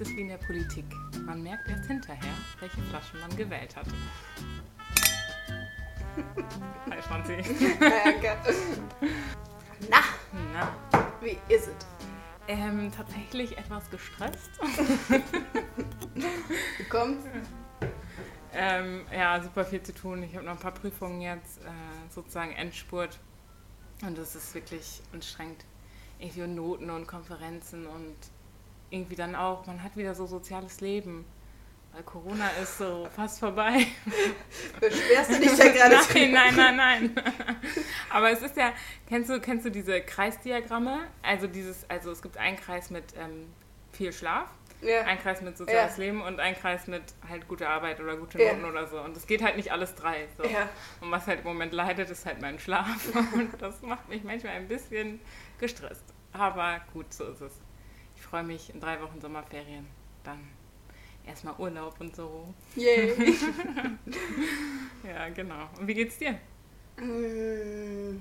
ist es wie in der Politik. Man merkt erst hinterher, welche Flasche man gewählt hat. Hi Franzi. Danke. Na, Na, wie ist es? ähm, tatsächlich etwas gestresst. Du kommst? Ähm, ja, super viel zu tun. Ich habe noch ein paar Prüfungen jetzt, äh, sozusagen Endspurt. Und es ist wirklich anstrengend. Irgendwie Noten und Konferenzen und irgendwie dann auch, man hat wieder so soziales Leben. Weil Corona ist so fast vorbei. Beschwerst du dich da gerade nein, nein, nein, nein. Aber es ist ja, kennst du, kennst du diese Kreisdiagramme? Also dieses, also es gibt einen Kreis mit ähm, viel Schlaf, Ja. einen Kreis mit soziales Ja. Leben und einen Kreis mit halt gute Arbeit oder gute Ja. Noten oder so. Und es geht halt nicht alles drei. So. Ja. Und was halt im Moment leidet, ist halt mein Schlaf. Und das macht mich manchmal ein bisschen gestresst. Aber gut, so ist es. Ich freue mich in drei Wochen Sommerferien. Dann erstmal Urlaub und so. Yay. Ja, genau. Und wie geht's dir? Mm,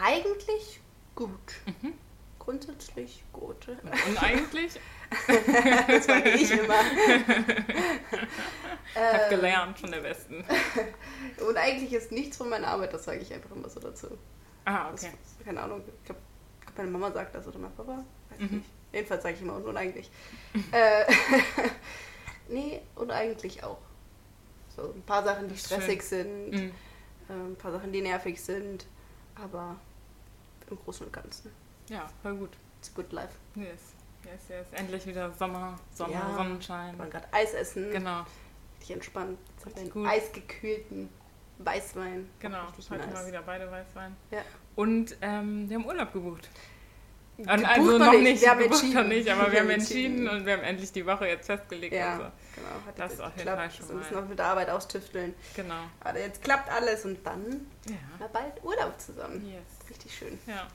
Eigentlich gut. Mhm. Grundsätzlich gut. Und eigentlich? Das sage ich immer. Ich habe Ähm, gelernt von der Besten. Und eigentlich ist nichts von meiner Arbeit, das sage ich einfach immer so dazu. Ah, Das, okay. keine Ahnung, ich glaube, meine Mama sagt das oder mein Papa. Weiß ich Mhm. nicht. Jedenfalls sage ich immer und eigentlich. äh, nee, und eigentlich auch. So ein paar Sachen, die stressig sind, Mhm. äh, ein paar Sachen, die nervig sind, aber im Großen und Ganzen. Ja, voll gut. It's a good life. Yes, yes, yes. Endlich wieder Sommer, Sonne, Ja. Sonnenschein. Waren gerade Eis essen, Genau, richtig entspannt. Jetzt haben wir einen gut. eisgekühlten Weißwein. genau. Heute nice. mal wieder beide Weißwein. Ja. Und ähm, wir haben Urlaub gebucht. Und also noch nicht, wir haben entschieden. noch nicht, aber wir haben entschieden und wir haben endlich die Woche jetzt festgelegt. Ja, Also, genau. Hat Das jetzt auf jeden. Fall schon Wir müssen mal. noch mit der Arbeit austüfteln. genau. Aber jetzt klappt alles und dann Ja. bald Urlaub zusammen. Yes. Richtig schön. Ja.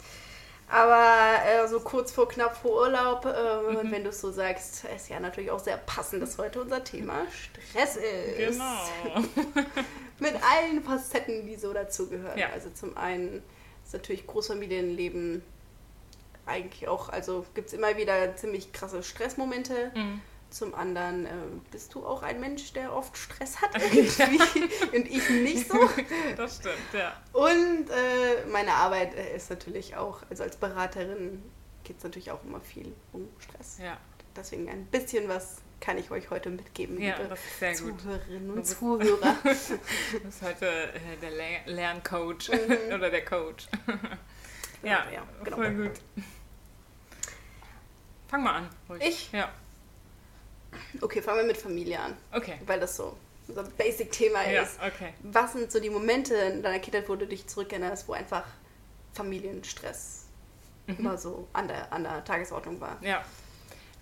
Aber äh, so kurz vor knapp vor Urlaub, äh, Mhm. und wenn du es so sagst, ist ja natürlich auch sehr passend, dass heute unser Thema Stress ist. Genau. Mit allen Facetten, die so dazugehören. Ja. Also zum einen ist natürlich Großfamilienleben eigentlich auch, also gibt es immer wieder ziemlich krasse Stressmomente. Mhm. Zum anderen äh, bist du auch ein Mensch, der oft Stress hat und ich nicht so. Das stimmt, ja. Und äh, meine Arbeit äh, ist natürlich auch, also als Beraterin geht es natürlich auch immer viel um Stress. Ja, Deswegen ein bisschen was kann ich euch heute mitgeben, ja liebe. Zuhörerinnen und Zuhörer. Du bist heute äh, der Ler Lerncoach Mhm. oder der Coach. ja, ja, genau. voll gut. Fang mal an. ruhig. Ich? Ja, Okay, fangen wir mit Familie an, okay. weil das so unser Basic-Thema Ja, ist. okay. Was sind so die Momente in deiner Kindheit, wo du dich zurückerinnerst, wo einfach Familienstress Mhm. immer so an der, an der Tagesordnung war? Ja.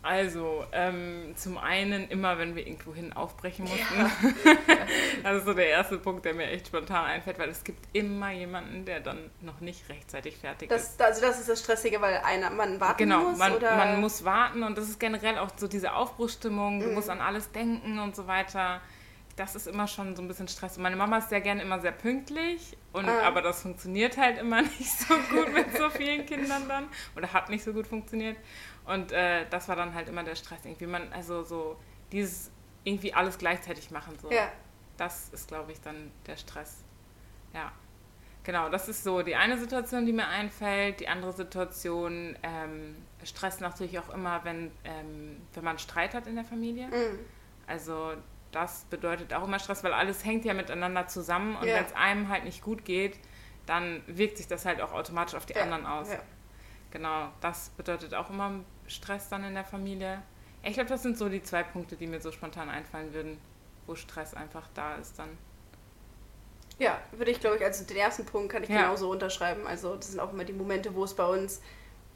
Also, ähm, zum einen immer, wenn wir irgendwo hin aufbrechen mussten. das ist so der erste Punkt, der mir echt spontan einfällt, weil es gibt immer jemanden, der dann noch nicht rechtzeitig fertig ist. Das, also das ist das Stressige, weil einer, man warten Genau, muss? man, oder? man muss warten und das ist generell auch so diese Aufbruchsstimmung, du Mhm. musst an alles denken und so weiter. Das ist immer schon so ein bisschen Stress. Und meine Mama ist sehr gerne immer sehr pünktlich, und, Ah. aber das funktioniert halt immer nicht so gut mit so vielen Kindern dann. Oder hat nicht so gut funktioniert. Und äh, das war dann halt immer der Stress. Irgendwie man, also so dieses irgendwie alles gleichzeitig machen. So. Ja. Das ist, glaube ich, dann der Stress. Ja. Genau, das ist so die eine Situation, die mir einfällt. Die andere Situation, ähm, Stress natürlich auch immer, wenn, ähm, wenn man Streit hat in der Familie. Mhm. Also das bedeutet auch immer Stress, weil alles hängt ja miteinander zusammen und Ja. wenn es einem halt nicht gut geht, dann wirkt sich das halt auch automatisch auf die Ja, anderen aus. ja. Genau, das bedeutet auch immer Stress dann in der Familie. Ich glaube, das sind so die zwei Punkte, die mir so spontan einfallen würden, wo Stress einfach da ist dann. Ja, würde ich glaube ich, also den ersten Punkt kann ich genauso unterschreiben. Also das sind auch immer die Momente, wo es bei uns,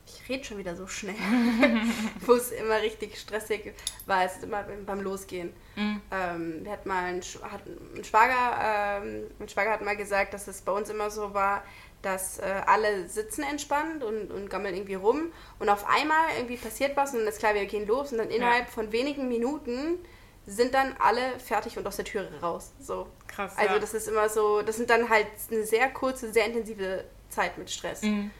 ich rede schon wieder so schnell, wo es immer richtig stressig war, es ist immer beim- Losgehen. Mhm. Ähm, wir hatten mal einen, hat, ein Schwager, ähm, mein Schwager hat mal gesagt, dass es bei uns immer so war, dass äh, alle sitzen entspannt und, und gammeln irgendwie rum und auf einmal irgendwie passiert was und dann ist klar, wir gehen los und dann innerhalb von wenigen Minuten sind dann alle fertig und aus der Tür raus. So. Krass. Also ja. das ist immer so, das sind dann halt eine sehr kurze, sehr intensive Zeit mit Stress. Mhm.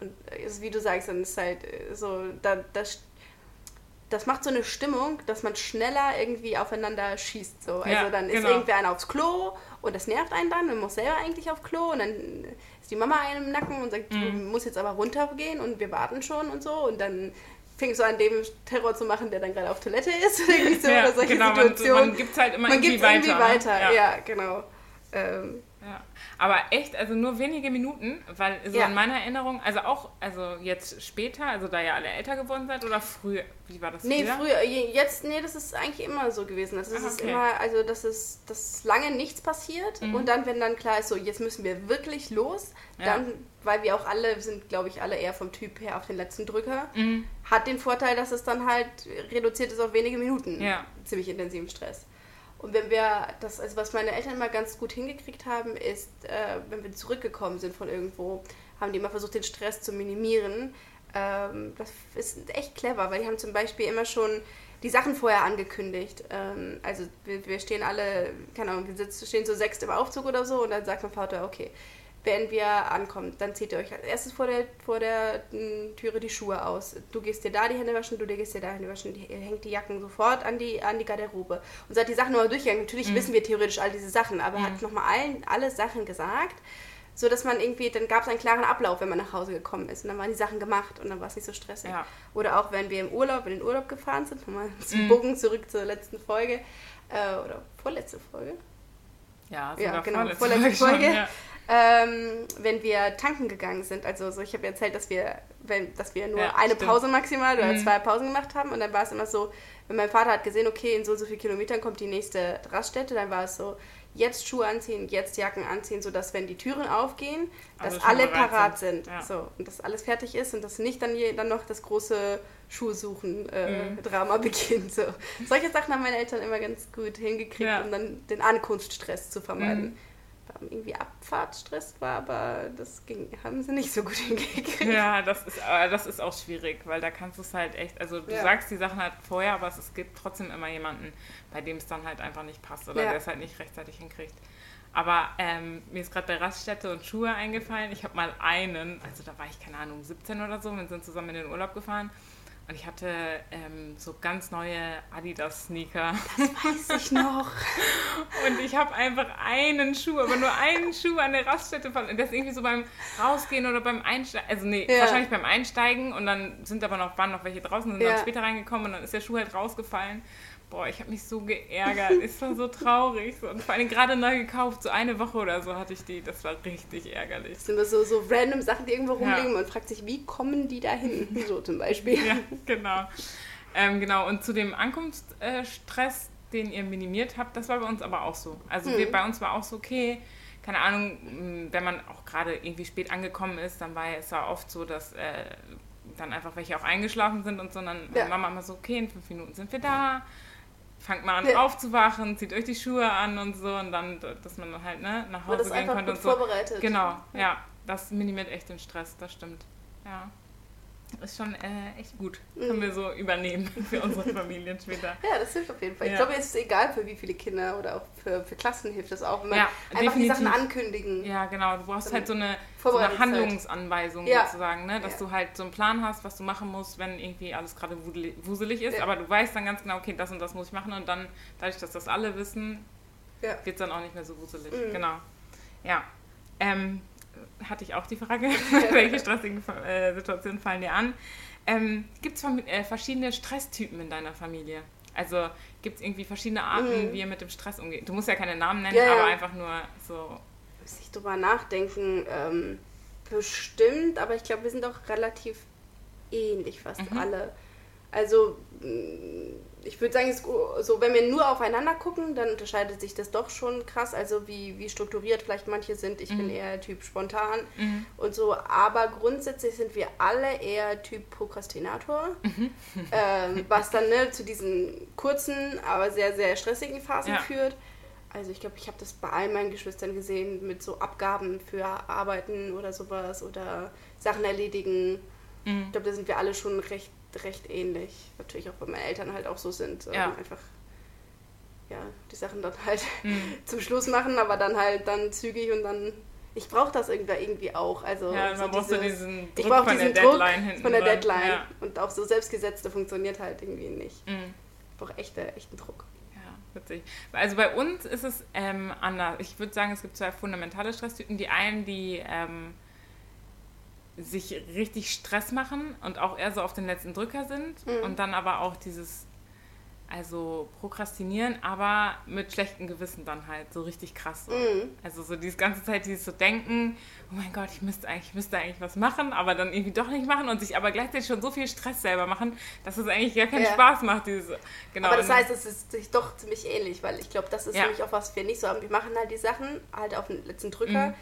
Und ist, wie du sagst, dann ist halt äh, so, da, das, das macht so eine Stimmung, dass man schneller irgendwie aufeinander schießt. So. Also Ja, dann ist genau. irgendwer einer aufs Klo und das nervt einen dann, man muss selber eigentlich auf Klo und dann ist die Mama einem im Nacken und sagt, Mhm. du musst jetzt aber runtergehen und wir warten schon und so und dann fängt so an, dem Terror zu machen, der dann gerade auf Toilette ist oder irgendwie so Ja, oder solche genau, man- Situationen. man gibt's halt immer man irgendwie weiter, ne? weiter. Ja. Ja, genau. Ähm, Ja. Aber echt, also nur wenige Minuten, weil so Ja. in meiner Erinnerung, also auch, also jetzt später, also da ihr alle älter geworden seid oder früher, wie war das Nee, früher? früher, je- jetzt, nee, das ist eigentlich immer so gewesen. Das ist es okay. immer, also das ist, dass lange nichts passiert Mhm. und dann, wenn dann klar ist, so jetzt müssen wir wirklich los, Ja. dann, weil wir auch alle sind, glaube ich, alle eher vom Typ her auf den letzten Drücker, Mhm. hat den Vorteil, dass es dann halt reduziert ist auf wenige Minuten. Ja. Ziemlich intensiven Stress. Und wenn wir das, also was meine Eltern immer ganz gut hingekriegt haben, ist, äh, wenn wir zurückgekommen sind von irgendwo, haben die immer versucht, den Stress zu minimieren. Ähm, das ist echt clever, weil die haben zum Beispiel immer schon die Sachen vorher angekündigt. Ähm, also wir, wir stehen alle, keine Ahnung, wir sitzen, stehen so sechs im Aufzug oder so und dann sagt mein Vater, okay, wenn wir ankommen, dann zieht ihr euch als erstes vor der, vor der m, Türe die Schuhe aus. Du gehst dir da die Hände waschen, du dir gehst dir da die Hände waschen. Die, ihr hängt die Jacken sofort an die, an die Garderobe. Und hat die Sachen nochmal durchgegangen. Natürlich wissen wir theoretisch all diese Sachen, aber er hat nochmal allen alle Sachen gesagt, so dass man irgendwie, dann gab es einen klaren Ablauf, wenn man nach Hause gekommen ist. Und dann waren die Sachen gemacht und dann war es nicht so stressig. Ja. Oder auch wenn wir im Urlaub, in den Urlaub gefahren sind, nochmal zum Bogen zurück zur letzten Folge, äh, oder vorletzte Folge, Ja, Ja, genau, vorletzte vorletzte Folge schon, ja. Ähm, wenn wir tanken gegangen sind. Also so, ich habe erzählt, dass wir, wenn, dass wir nur Ja, eine stimmt. Pause maximal oder Mhm. zwei Pausen gemacht haben. Und dann war es immer so, wenn mein Vater hat gesehen, okay, in so und so vielen Kilometern kommt die nächste Raststätte, dann war es so, jetzt Schuhe anziehen, jetzt Jacken anziehen, sodass wenn die Türen aufgehen, Alle dass schon alle parat sind. sind. Ja. So, und dass alles fertig ist und dass nicht dann, je, dann noch das große Schuhsuchen äh, Mhm. Drama beginnt. So. Solche Sachen haben meine Eltern immer ganz gut hingekriegt, Ja. um dann den Ankunftsstress zu vermeiden. Mhm. Irgendwie Abfahrtstress war, aber das ging, haben sie nicht so gut hingekriegt. Ja, das ist, aber das ist auch schwierig, weil da kannst du es halt echt, also du Ja. sagst die Sachen halt vorher, aber es, es gibt trotzdem immer jemanden, bei dem es dann halt einfach nicht passt oder Ja. der es halt nicht rechtzeitig hinkriegt. Aber ähm, mir ist gerade bei Raststätte und Schuhe eingefallen. Ich habe mal einen, also da war ich keine Ahnung, 17 oder so, wir sind zusammen in den Urlaub gefahren und ich hatte ähm, so ganz neue Adidas-Sneaker. Weiß ich noch. Und ich habe einfach einen Schuh, aber nur einen Schuh an der Raststätte verloren. Das ist irgendwie so beim Rausgehen oder beim Einsteigen. Also nee, Ja. wahrscheinlich beim Einsteigen und dann sind aber noch, waren noch welche draußen, sind Ja. dann später reingekommen und dann ist der Schuh halt rausgefallen. Boah, ich habe mich so geärgert. Es war so traurig. So. Und vor allem gerade neu gekauft, so eine Woche oder so hatte ich die. Das war richtig ärgerlich. Das sind immer so, so random Sachen, die irgendwo Ja. rumliegen und man fragt sich, wie kommen die da hin? So zum Beispiel. Ja, genau. Ähm, genau, und zu dem Ankunftsstress, den ihr minimiert habt, das war bei uns aber auch so. Also wir, bei uns war auch so, okay, keine Ahnung, mh, wenn man auch gerade irgendwie spät angekommen ist, dann war ja- es ja oft so, dass äh, dann einfach welche auch eingeschlafen sind und so. Und dann Ja. Mama immer so, okay, in fünf Minuten sind wir da. Fangt mal an Ja. aufzuwachen, zieht euch die Schuhe an und so und dann, dass man dann halt ne, nach Hause gehen konnte gut und so. vorbereitet. Genau, ja, das minimiert echt den Stress, das stimmt. Ja. Ist schon äh, echt gut. Können Mhm. wir so übernehmen für unsere Familien später. Ja, das hilft auf jeden Fall. Ich Ja. glaube, es ist egal für wie viele Kinder oder auch für, für Klassen hilft das auch, wenn man Ja, einfach die definitiv. Sachen ankündigen. Ja, genau. Du brauchst halt so eine, so eine. Handlungsanweisung Ja. sozusagen, ne? dass du halt so einen Plan hast, was du machen musst, wenn irgendwie alles gerade wuselig ist. Aber du weißt dann ganz genau, okay, das und das muss ich machen. Und dann, dadurch, dass das alle wissen, Ja. wird es dann auch nicht mehr so wuselig. Mhm. Genau. Ja. Ähm, hatte ich auch die Frage, welche stressigen äh, Situationen fallen dir an? Ähm, gibt es äh, verschiedene Stresstypen in deiner Familie? Also gibt es irgendwie verschiedene Arten, Mhm. wie ihr mit dem Stress umgeht? Du musst ja keine Namen nennen, Ja, aber einfach nur so. Muss ich drüber nachdenken. Ähm, bestimmt, aber ich glaube, wir sind auch relativ ähnlich, fast Mhm. alle. Also, ich würde sagen, so, wenn wir nur aufeinander gucken, dann unterscheidet sich das doch schon krass. Also, wie, wie strukturiert vielleicht manche sind. Ich bin Mhm. eher Typ spontan Mhm. und so. Aber grundsätzlich sind wir alle eher Typ Prokrastinator. Mhm. ähm, was dann ne, zu diesen kurzen, aber sehr, sehr stressigen Phasen Ja. führt. Also ich glaube, ich habe das bei all meinen Geschwistern gesehen mit so Abgaben für Arbeiten oder sowas oder Sachen erledigen. Mhm. Ich glaube, da sind wir alle schon recht, recht ähnlich. Natürlich auch, weil meine Eltern halt auch so sind. ähm, Ja. Einfach, ja, die Sachen dann halt Mhm. zum Schluss machen, aber dann halt dann zügig und dann ich brauche das irgendwie auch. Also ja, so man braucht so diesen Druck ich brauche von diesen der Druck Deadline hinten von der dran. Deadline. Ja. Und auch so selbstgesetzte funktioniert halt irgendwie nicht. Mhm. Ich brauche echte, echten Druck. Ja, witzig. Also bei uns ist es ähm, anders. Ich würde sagen, es gibt zwei fundamentale Stresstypen. Die einen, die ähm, sich richtig Stress machen und auch eher so auf den letzten Drücker sind. Mhm. Und dann aber auch dieses, also prokrastinieren, aber mit schlechtem Gewissen dann halt, so richtig krass. So. Mhm. Also so diese ganze Zeit dieses so denken, oh mein Gott, ich müsste eigentlich, ich müsste eigentlich was machen, aber dann irgendwie doch nicht machen und sich aber gleichzeitig schon so viel Stress selber machen, dass es eigentlich gar keinen Ja. Spaß macht. Dieses, genau. Aber das heißt, es ist sich doch ziemlich ähnlich, weil ich glaube, das ist Ja. nämlich auch was wir nicht so haben. Wir machen halt die Sachen halt auf den letzten Drücker. Mhm.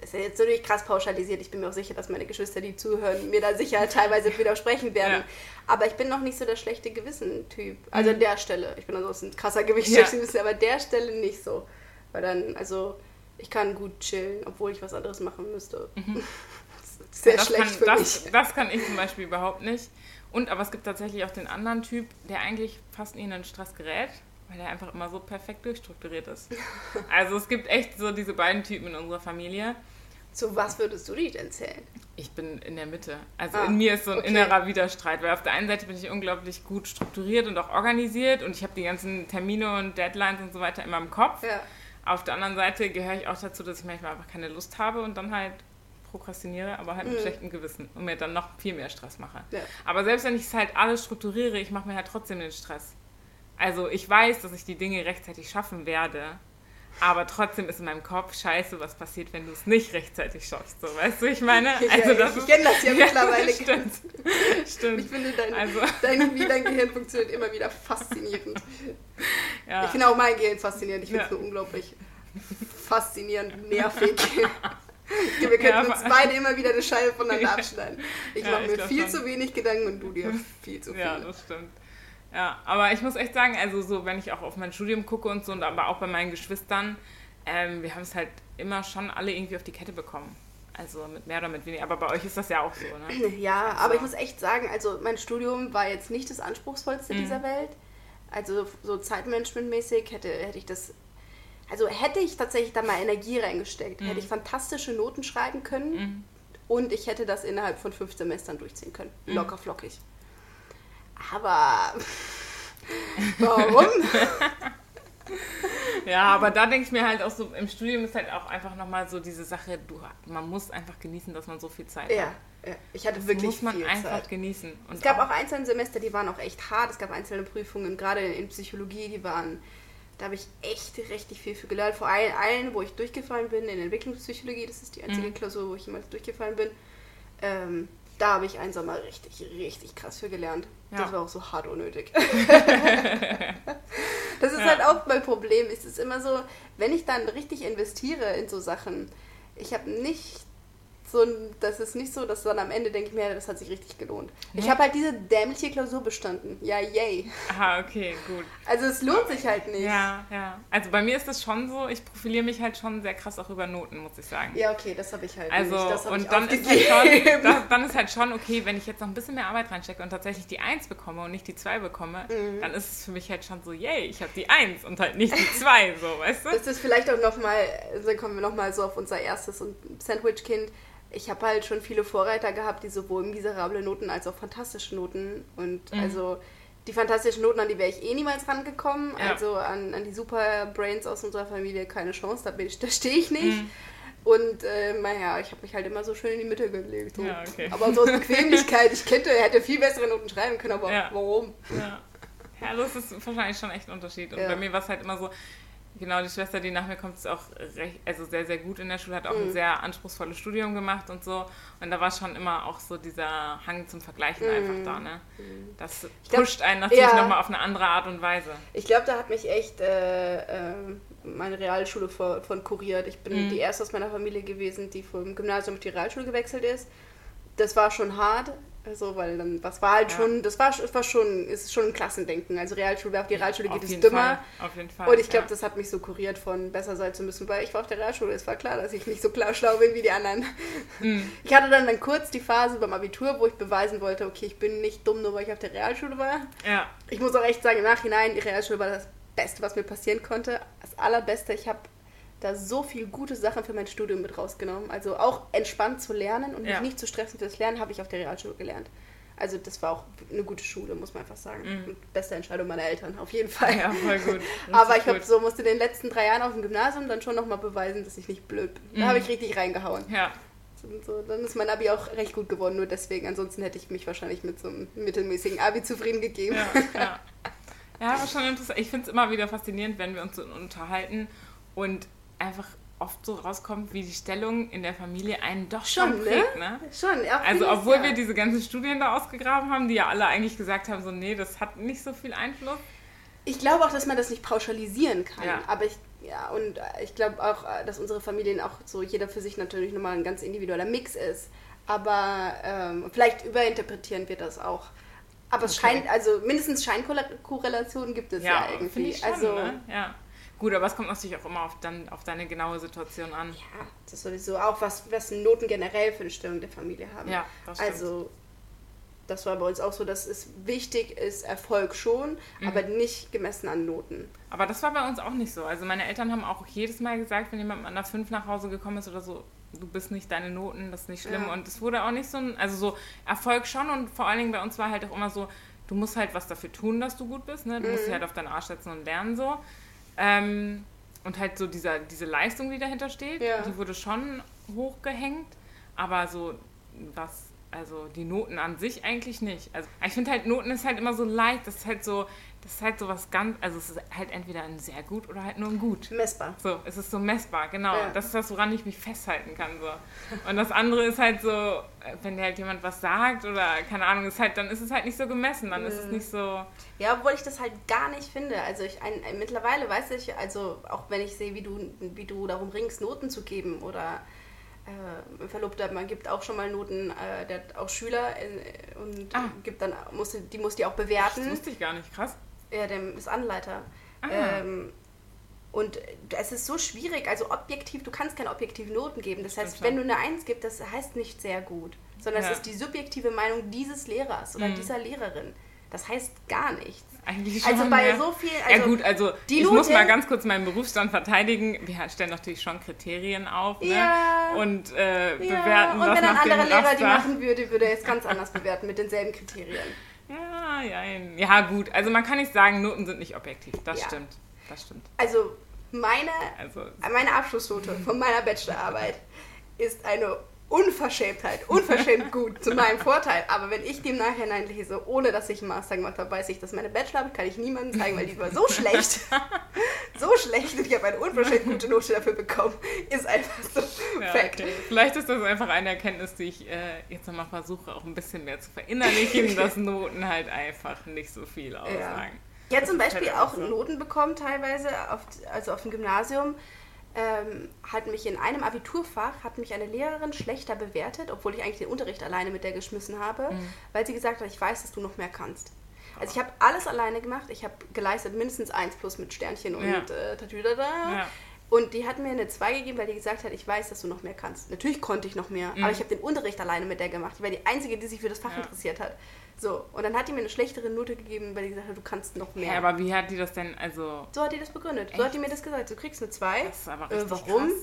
Das ist ja jetzt natürlich krass pauschalisiert. Ich bin mir auch sicher, dass meine Geschwister, die zuhören, mir da sicher teilweise widersprechen werden. Ja. Aber ich bin noch nicht so der schlechte Gewissen-Typ. Also Mhm. an der Stelle. Ich bin ansonsten ein krasser Gewicht, Ja. aber an der Stelle nicht so. Weil dann, also, ich kann gut chillen, obwohl ich was anderes machen müsste. Das ist Sehr Mhm. das schlecht kann, für das, mich. das kann ich zum Beispiel überhaupt nicht. Und aber es gibt tatsächlich auch den anderen Typ, der eigentlich fast nie in den Stress gerät, weil der einfach immer so perfekt durchstrukturiert ist. Also es gibt echt so diese beiden Typen in unserer Familie. Zu was würdest du dich denn zählen? Ich bin in der Mitte. Also Ah, in mir ist so ein okay. innerer Widerstreit, weil auf der einen Seite bin ich unglaublich gut strukturiert und auch organisiert und ich habe die ganzen Termine und Deadlines und so weiter immer im Kopf. Ja. Auf der anderen Seite gehöre ich auch dazu, dass ich manchmal einfach keine Lust habe und dann halt prokrastiniere, aber halt mit Mhm. schlechtem Gewissen und mir dann noch viel mehr Stress mache. Ja. Aber selbst wenn ich es halt alles strukturiere, ich mache mir halt trotzdem den Stress. Also ich weiß, dass ich die Dinge rechtzeitig schaffen werde, aber trotzdem ist in meinem Kopf scheiße, was passiert, wenn du es nicht rechtzeitig schaffst. So, weißt du, ich meine? Also ja, das ich kenne das ja mittlerweile. stimmt. Ich Stimmt. finde, dein, Also, dein, wie dein Gehirn funktioniert, immer wieder faszinierend. ja. Ich finde auch mein Gehirn faszinierend. Ich finde es Ja. nur unglaublich faszinierend, nervig. Wir könnten Ja, uns beide immer wieder eine Scheibe voneinander Ja. abschneiden. Ich Ja, mache ich mir viel schon. zu wenig Gedanken und du dir viel zu viel. Ja, das stimmt. Ja, aber ich muss echt sagen, also so, wenn ich auch auf mein Studium gucke und so, und aber auch bei meinen Geschwistern, ähm, wir haben es halt immer schon alle irgendwie auf die Kette bekommen. Also mit mehr oder mit weniger. Aber bei euch ist das ja auch so, ne? Ja, aber ich muss echt sagen, also mein Studium war jetzt nicht das anspruchsvollste Mhm. dieser Welt. Also so Zeitmanagementmäßig hätte, hätte ich das, also hätte ich tatsächlich da mal Energie reingesteckt, hätte ich fantastische Noten schreiben können Mhm. und ich hätte das innerhalb von fünf Semestern durchziehen können. Mhm. Locker flockig. Aber warum? Ja, aber da denke ich mir halt auch so, im Studium ist halt auch einfach nochmal so diese Sache, du, man muss einfach genießen, dass man so viel Zeit ja, hat. ja, ich hatte Das wirklich muss man viel einfach Zeit. genießen. Und Es gab auch einzelne Semester, die waren auch echt hart. Es gab einzelne Prüfungen, gerade in Psychologie, die waren, da habe ich echt richtig viel für gelernt. Vor allem, allen, wo ich durchgefallen bin, in Entwicklungspsychologie, das ist die einzige Mhm. Klausur, wo ich jemals durchgefallen bin. Ähm, da habe ich einen Sommer richtig, richtig krass für gelernt. Das Ja. war auch so hart unnötig. das ist Ja. halt auch mein Problem. Es ist immer so, wenn ich dann richtig investiere in so Sachen, ich habe nicht so das ist nicht so, dass dann am Ende denke ich mir, das hat sich richtig gelohnt. Ich Nee. habe halt diese dämliche Klausur bestanden. Ja, yay. Aha, okay, gut. Also es lohnt sich halt nicht. Ja, ja. Also bei mir ist es schon so, ich profiliere mich halt schon sehr krass auch über Noten, muss ich sagen. Ja, okay, das habe ich halt Also, nicht. Das ich und dann ist, halt schon, da, dann ist halt schon okay, wenn ich jetzt noch ein bisschen mehr Arbeit reinstecke und tatsächlich die 1 bekomme und nicht die 2 bekomme, Mhm. dann ist es für mich halt schon so, yay, ich habe die 1 und halt nicht die 2, so, weißt du? Das ist vielleicht auch nochmal, dann kommen wir nochmal so auf unser erstes und Sandwich-Kind. Ich habe halt schon viele Vorreiter gehabt, die sowohl miserable Noten als auch fantastische Noten. Und Mhm. also die fantastischen Noten, an die wäre ich eh niemals rangekommen. Ja. Also an, an die Super Brains aus unserer Familie keine Chance, da, bin ich- da stehe ich nicht. Mhm. Und äh, naja, ich habe mich halt immer so schön in die Mitte gelegt. So. Ja, okay. Aber so aus Bequemlichkeit, ich könnte, hätte viel bessere Noten schreiben können, aber Ja. warum? Ja. ja, das ist wahrscheinlich schon echt ein Unterschied. Und bei mir war es halt immer so, genau, die Schwester, die nach mir kommt, ist auch recht, also sehr, sehr gut in der Schule, hat auch ein Mhm. sehr anspruchsvolles Studium gemacht und so. Und da war schon immer auch so dieser Hang zum Vergleichen Mhm. einfach da, ne? Das glaub, pusht einen natürlich ja. nochmal auf eine andere Art und Weise. Ich glaube, da hat mich echt äh, äh, meine Realschule von, von kuriert. Ich bin Mhm. die erste aus meiner Familie gewesen, die vom Gymnasium auf die Realschule gewechselt ist. Das war schon hart, also weil dann, was war halt Ja. schon, das war, es war schon, ist schon ein Klassendenken. Also Realschule, auf die Realschule geht, jeden dümmer. Fall, auf jeden Fall. Und ich glaube, ja. das hat mich so kuriert von besser sein zu müssen, weil ich war auf der Realschule. Es war klar, dass ich nicht so klar schlau bin wie die anderen. Mhm. Ich hatte dann, dann kurz die Phase beim Abitur, wo ich beweisen wollte, okay, ich bin nicht dumm, nur weil ich auf der Realschule war. Ja, Ich muss auch echt sagen, im Nachhinein, die Realschule war das Beste, was mir passieren konnte. Das Allerbeste. Ich habe da so viele gute Sachen für mein Studium mit rausgenommen. Also auch entspannt zu lernen und mich Ja. nicht zu stressen fürs Lernen, habe ich auf der Realschule gelernt. Also das war auch eine gute Schule, muss man einfach sagen. Mhm. Beste Entscheidung meiner Eltern, auf jeden Fall. Ja, voll gut. Aber ich habe gut. so musste in den letzten drei Jahren auf dem Gymnasium dann schon nochmal beweisen, dass ich nicht blöd bin. Da Mhm. habe ich richtig reingehauen. Ja, so, dann ist mein Abi auch recht gut geworden, nur deswegen. Ansonsten hätte ich mich wahrscheinlich mit so einem mittelmäßigen Abi zufrieden gegeben. ja, ja. Ja, aber schon interessant. Ich finde es immer wieder faszinierend, wenn wir uns so unterhalten und einfach oft so rauskommt, wie die Stellung in der Familie einen doch schon, Schon, ne? prägt, ne? Schon, ja. Also obwohl ja. wir diese ganzen Studien da ausgegraben haben, die ja alle eigentlich gesagt haben, so nee, das hat nicht so viel Einfluss. Ich glaube auch, dass man das nicht pauschalisieren kann. Ja. Aber ich, ja, und ich glaube auch, äh, dass unsere Familien auch so jeder für sich natürlich nochmal ein ganz individueller Mix ist. Aber ähm, vielleicht überinterpretieren wir das auch. Aber es Okay. scheint, also mindestens Scheinkorrelationen gibt es ja, irgendwie. finde ich schon, also, ne? Ja. Gut, aber es kommt natürlich auch immer auf, dann, auf deine genaue Situation an. ja, das ist sowieso auch, was, was Noten generell für eine Stellung der Familie haben. Ja, das. Also, das war bei uns auch so, dass es wichtig ist, Erfolg schon, Mhm. aber nicht gemessen an Noten. Aber das war bei uns auch nicht so. Also meine Eltern haben auch jedes Mal gesagt, wenn jemand mit einer 5 nach Hause gekommen ist oder so, du bist nicht deine Noten, das ist nicht schlimm. Ja. Und es wurde auch nicht so ein, also so Erfolg schon und vor allen Dingen bei uns war halt auch immer so, du musst halt was dafür tun, dass du gut bist, ne? Du musst Mhm. dich halt auf deinen Arsch setzen und lernen so. Ähm, und halt so dieser, diese Leistung, die dahinter steht, Ja. die wurde schon hochgehängt, aber so was, also die Noten an sich eigentlich nicht. Also ich finde halt, Noten ist halt immer so leicht, das ist halt so, das ist halt so was ganz, also es ist halt entweder ein sehr gut oder halt nur ein gut. Messbar. So, es ist so messbar, genau. Ja. Das ist das, woran ich mich festhalten kann. So. Und das andere ist halt so, wenn dir halt jemand was sagt oder keine Ahnung, ist halt, dann ist es halt nicht so gemessen, dann ist es Mhm. nicht so. Ja, obwohl ich das halt gar nicht finde. Also ich ein, ein, mittlerweile weiß ich, also auch wenn ich sehe, wie du, wie du darum ringst, Noten zu geben oder äh, Verlobter, man gibt auch schon mal Noten, äh, der hat auch Schüler äh, und Ah. gibt dann, muss, die muss die auch Das bewerten. wusste ich gar nicht, krass. Ja, der ist Anleiter. Ah. Ähm, und es ist so schwierig, also objektiv, du kannst keine objektiven Noten geben. Das heißt, wenn du eine Eins gibst, das heißt nicht sehr gut, sondern Ja. es ist die subjektive Meinung dieses Lehrers oder Mhm. dieser Lehrerin. Das heißt gar nichts. Eigentlich schon. Also bei ja. so vielen. ja Also gut, also die ich muss Note- mal ganz kurz meinen Berufsstand verteidigen. Wir stellen natürlich schon Kriterien auf ne? Ja. und äh, ja, bewerten und wenn ein anderer Lehrer die machen würde, würde er es ganz anders bewerten mit denselben Kriterien. Ja, ja, ja, gut. Also man kann nicht sagen, Noten sind nicht objektiv. Das Ja. stimmt. Das stimmt. Also meine, Also meine Abschlussnote von meiner Bachelorarbeit ist eine Unverschämtheit, unverschämt gut zu meinem Vorteil. Aber wenn ich die im Nachhinein lese, ohne dass ich einen Master gemacht habe, weiß ich, dass meine Bachelorarbeit kann ich niemandem zeigen, weil die war so schlecht. so schlecht und ich habe eine unverschämt gute Note dafür bekommen. Ist einfach so Ja, Fact. okay. Vielleicht ist das einfach eine Erkenntnis, die ich äh, jetzt nochmal versuche, auch ein bisschen mehr zu verinnerlichen, dass Noten halt einfach nicht so viel aussagen. Ja, zum Das ist Beispiel halt auch. Noten bekommen teilweise, auf, also auf dem Gymnasium. Ähm, hat mich in einem Abiturfach, hat mich eine Lehrerin schlechter bewertet, obwohl ich eigentlich den Unterricht alleine mit der geschmissen habe, Mhm. weil sie gesagt hat, ich weiß, dass du noch mehr kannst. Also ich habe alles alleine gemacht, ich habe geleistet mindestens 1 plus mit Sternchen und Ja. äh, Tatüdada. Ja. Und die hat mir eine 2 gegeben, weil die gesagt hat, ich weiß, dass du noch mehr kannst. Natürlich konnte ich noch mehr, Mhm. aber ich habe den Unterricht alleine mit der gemacht. Ich war die Einzige, die sich für das Fach Ja. interessiert hat. So, und dann hat die mir eine schlechtere Note gegeben, weil die gesagt hat, du kannst noch mehr. Ja, aber wie hat die das denn, also, So hat die das begründet. So Echt? hat die mir das gesagt. Du kriegst eine 2. das ist aber Äh, richtig warum? krass.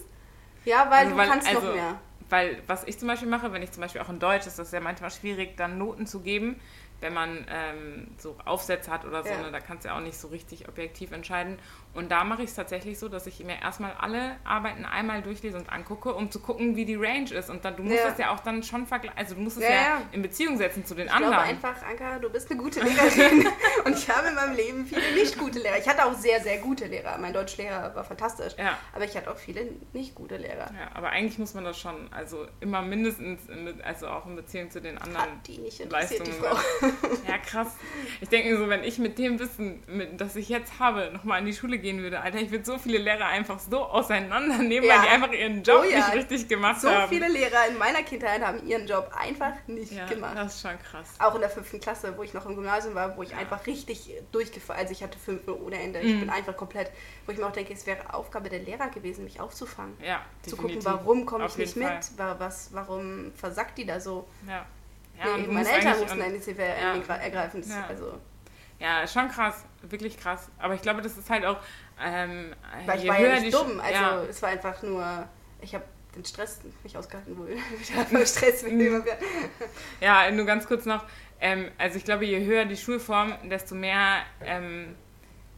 Ja, weil Also, du weil- kannst also, noch mehr. Weil was ich zum Beispiel mache, wenn ich zum Beispiel auch in Deutsch, ist das ja manchmal schwierig, dann Noten zu geben, wenn man ähm, so Aufsätze hat oder so, Ja. ne, da kannst du ja auch nicht so richtig objektiv entscheiden. Und da mache ich es tatsächlich so, dass ich mir erstmal alle Arbeiten einmal durchlese und angucke, um zu gucken, wie die Range ist. Und dann, du musst Ja. das ja auch dann schon vergleichen, also du musst es Ja, ja, in Beziehung setzen zu den Ich anderen. glaube einfach, Anka, du bist eine gute Lehrerin. und ich habe in meinem Leben viele nicht gute Lehrer. Ich hatte auch sehr, sehr gute Lehrer. Mein Deutschlehrer war fantastisch. Aber ich hatte auch viele nicht gute Lehrer. Ja, aber eigentlich muss man das schon, also immer mindestens, in, also auch in Beziehung zu den anderen Hat die nicht interessiert, die Leistungen. Frau. Ja, krass. Ich denke mir so, wenn ich mit dem Wissen, mit, das ich jetzt habe, nochmal in die Schule gehen würde, Alter, ich würde so viele Lehrer einfach so auseinandernehmen, Ja. weil die einfach ihren Job Oh ja. nicht richtig gemacht So haben. viele Lehrer in meiner Kindheit haben ihren Job einfach nicht ja, gemacht. das ist schon krass. Auch in der fünften Klasse, wo ich noch im Gymnasium war, wo ich einfach richtig durchgefallen, also ich hatte fünf ohne Ende, ich Mhm. bin einfach komplett, wo ich mir auch denke, es wäre Aufgabe der Lehrer gewesen, mich aufzufangen. Ja, Zu gucken, definitiv. warum komme ich nicht mit, wa- was, warum versackt die da so? Ja. Ja, nee, meine Eltern mussten und- Initiative Ja. ergreifen. Das- Ja. Also, Ja, schon krass. wirklich krass. Aber ich glaube, das ist halt auch. Ähm, Weil ich war ja nicht dumm. Also ja. es war einfach nur. Ich habe den Stress nicht ausgehalten, wohl. wieder Stress mitnehmen. ja, nur ganz kurz noch. Ähm, also ich glaube, je höher die Schulform, desto mehr ähm,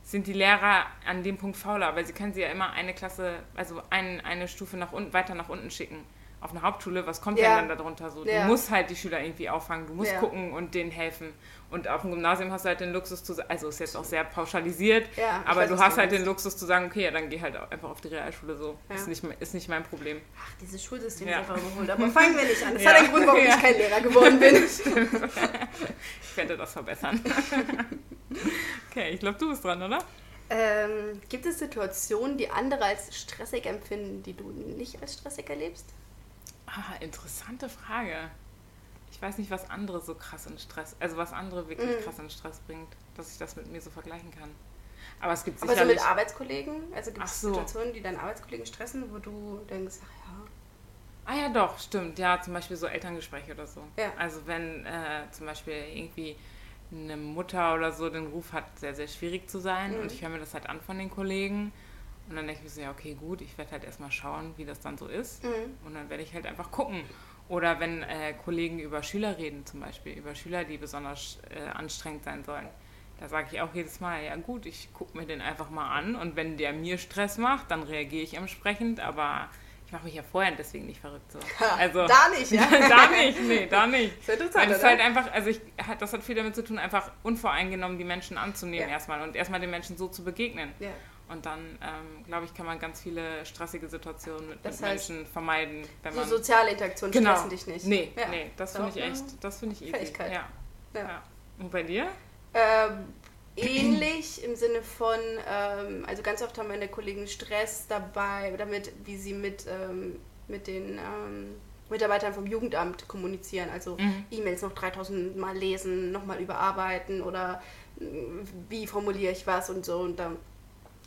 sind die Lehrer an dem Punkt fauler, weil sie können sie ja immer eine Klasse, also ein, eine Stufe nach unten, weiter nach unten schicken auf eine Hauptschule, was kommt ja. denn dann darunter so? Ja. Du musst halt die Schüler irgendwie auffangen, du musst ja. gucken und denen helfen. Und auf dem Gymnasium hast du halt den Luxus zu sagen, also ist jetzt auch sehr pauschalisiert, aber weiß, du hast halt den Luxus zu sagen, okay, ja, dann geh halt einfach auf die Realschule so. Ist, nicht, ist nicht mein Problem. Ach, dieses Schulsystem ist einfach überholt. Aber fangen wir nicht an. Das hat einen Grund, warum ich kein Lehrer geworden bin. ich werde das verbessern. okay, ich glaube, du bist dran, oder? Ähm, gibt es Situationen, die andere als stressig empfinden, die du nicht als stressig erlebst? Ah, interessante Frage. Ich weiß nicht, was andere so krass in Stress, also was andere wirklich mm. krass in Stress bringt, dass ich das mit mir so vergleichen kann. Aber es gibt sicherlich... Aber so mit Arbeitskollegen? Also gibt es so. Situationen, die deine Arbeitskollegen stressen, wo du denkst, ach ja... Ah ja, doch, stimmt. Ja, zum Beispiel so Elterngespräche oder so. Ja. Also wenn äh, zum Beispiel irgendwie eine Mutter oder so den Ruf hat, sehr, sehr schwierig zu sein mhm. und ich höre mir das halt an von den Kollegen und dann denke ich mir so, ja, okay, gut, ich werde halt erstmal schauen, wie das dann so ist. Mhm. Und dann werde ich halt einfach gucken. Oder wenn äh, Kollegen über Schüler reden, zum Beispiel, über Schüler, die besonders äh, anstrengend sein sollen. Da sage ich auch jedes Mal, ja gut, ich gucke mir den einfach mal an und wenn der mir Stress macht, dann reagiere ich entsprechend, aber ich mache mich ja vorher deswegen nicht verrückt. So. Also, da nicht, ja? da nicht, nee, da nicht. Das ist interessant, Weil es halt einfach, also ich, das hat viel damit zu tun, einfach unvoreingenommen die Menschen anzunehmen ja. erstmal und erstmal den Menschen so zu begegnen. Ja. Und dann, ähm, glaube ich, kann man ganz viele stressige Situationen mit, mit Menschen vermeiden. Wenn so man, soziale Interaktionen genau. stressen dich nicht. Nee, ja. nee das finde ich echt, das finde ich easy. Fähigkeit. Ja. Ja. ja. Und bei dir? Ähm, ähnlich im Sinne von, ähm, also ganz oft haben meine Kollegen Stress dabei, damit, wie sie mit, ähm, mit den ähm, Mitarbeitern vom Jugendamt kommunizieren. Also mhm. E-Mails noch 3000 Mal lesen, nochmal überarbeiten oder äh, wie formuliere ich was und so. Und dann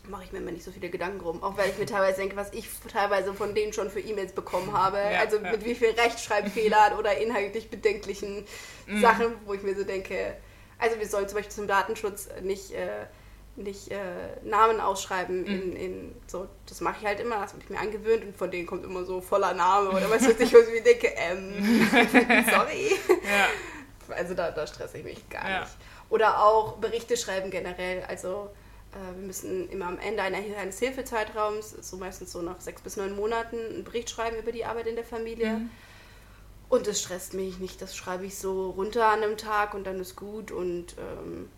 mache ich mir immer nicht so viele Gedanken drum. Auch weil ich mir teilweise denke, was ich teilweise von denen schon für E-Mails bekommen habe. Ja, also ja. mit wie vielen Rechtschreibfehlern oder inhaltlich bedenklichen mhm. Sachen, wo ich mir so denke, also wir sollen zum Beispiel zum Datenschutz nicht, äh, nicht äh, Namen ausschreiben mhm. in, in so, das mache ich halt immer, das habe ich mir angewöhnt und von denen kommt immer so voller Name oder was weiß ich, wo ich mir denke, ähm, sorry. Ja. Also da, da stresse ich mich gar nicht. Oder auch Berichte schreiben generell, also äh, wir müssen immer am Ende eines Hilfezeitraums, so meistens so nach sechs bis neun Monaten, einen Bericht schreiben über die Arbeit in der Familie. Mhm. Und das stresst mich nicht. Das schreibe ich so runter an einem Tag und dann ist gut. Und ähm,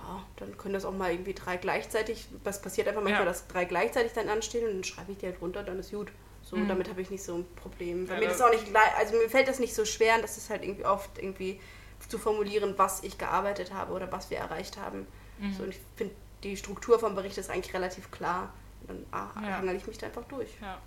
ja, dann können das auch mal irgendwie drei gleichzeitig. Was passiert einfach manchmal, ja. dass drei gleichzeitig dann anstehen und dann schreibe ich die halt runter, dann ist gut. So, mhm. damit habe ich nicht so ein Problem. Weil ja, mir das auch nicht, also mir fällt das nicht so schwer, das ist halt irgendwie oft irgendwie zu formulieren, was ich gearbeitet habe oder was wir erreicht haben. Mhm. So, und ich finde die Struktur vom Bericht ist eigentlich relativ klar. Und dann ah, ja. hangel ich mich da einfach durch. Ja.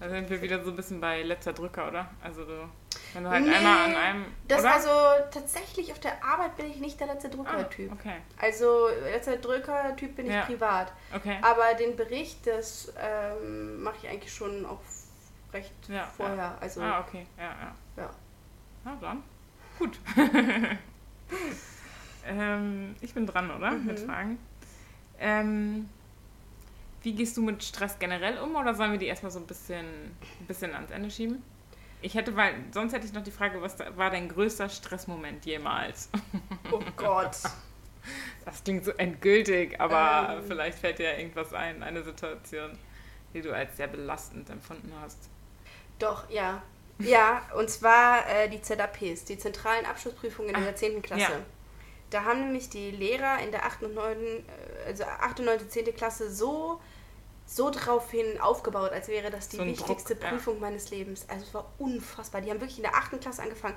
Da sind wir wieder so ein bisschen bei letzter Drücker, oder? Also du, wenn du halt nee, einmal an einem. Das oder? also tatsächlich auf der Arbeit bin ich nicht der letzte Drücker-Typ. Ah, okay. Also letzter Drücker-Typ bin ich ja. privat. Okay. Aber den Bericht, das ähm, mache ich eigentlich schon auch recht ja, vorher. Ja. Also, ah, okay. Ja, ja. Ja. Na dann. Gut. ähm, ich bin dran, oder? Mhm. Mit Fragen. Ähm, wie gehst du mit Stress generell um oder sollen wir die erstmal so ein bisschen, ein bisschen ans Ende schieben? Ich hätte, weil sonst hätte ich noch die Frage, was war dein größter Stressmoment jemals? Oh Gott. Das klingt so endgültig, aber ähm. vielleicht fällt dir ja irgendwas ein, eine Situation, die du als sehr belastend empfunden hast. Doch, ja. Ja, und zwar äh, die ZAPs, die zentralen Abschlussprüfungen in der 10. Klasse. Ja. Da haben nämlich die Lehrer in der 8. und 9., äh, also 8. und 9., 10. Klasse so, so daraufhin aufgebaut, als wäre das die so wichtigste Druck, Prüfung ja. meines Lebens. Also es war unfassbar. Die haben wirklich in der 8. Klasse angefangen,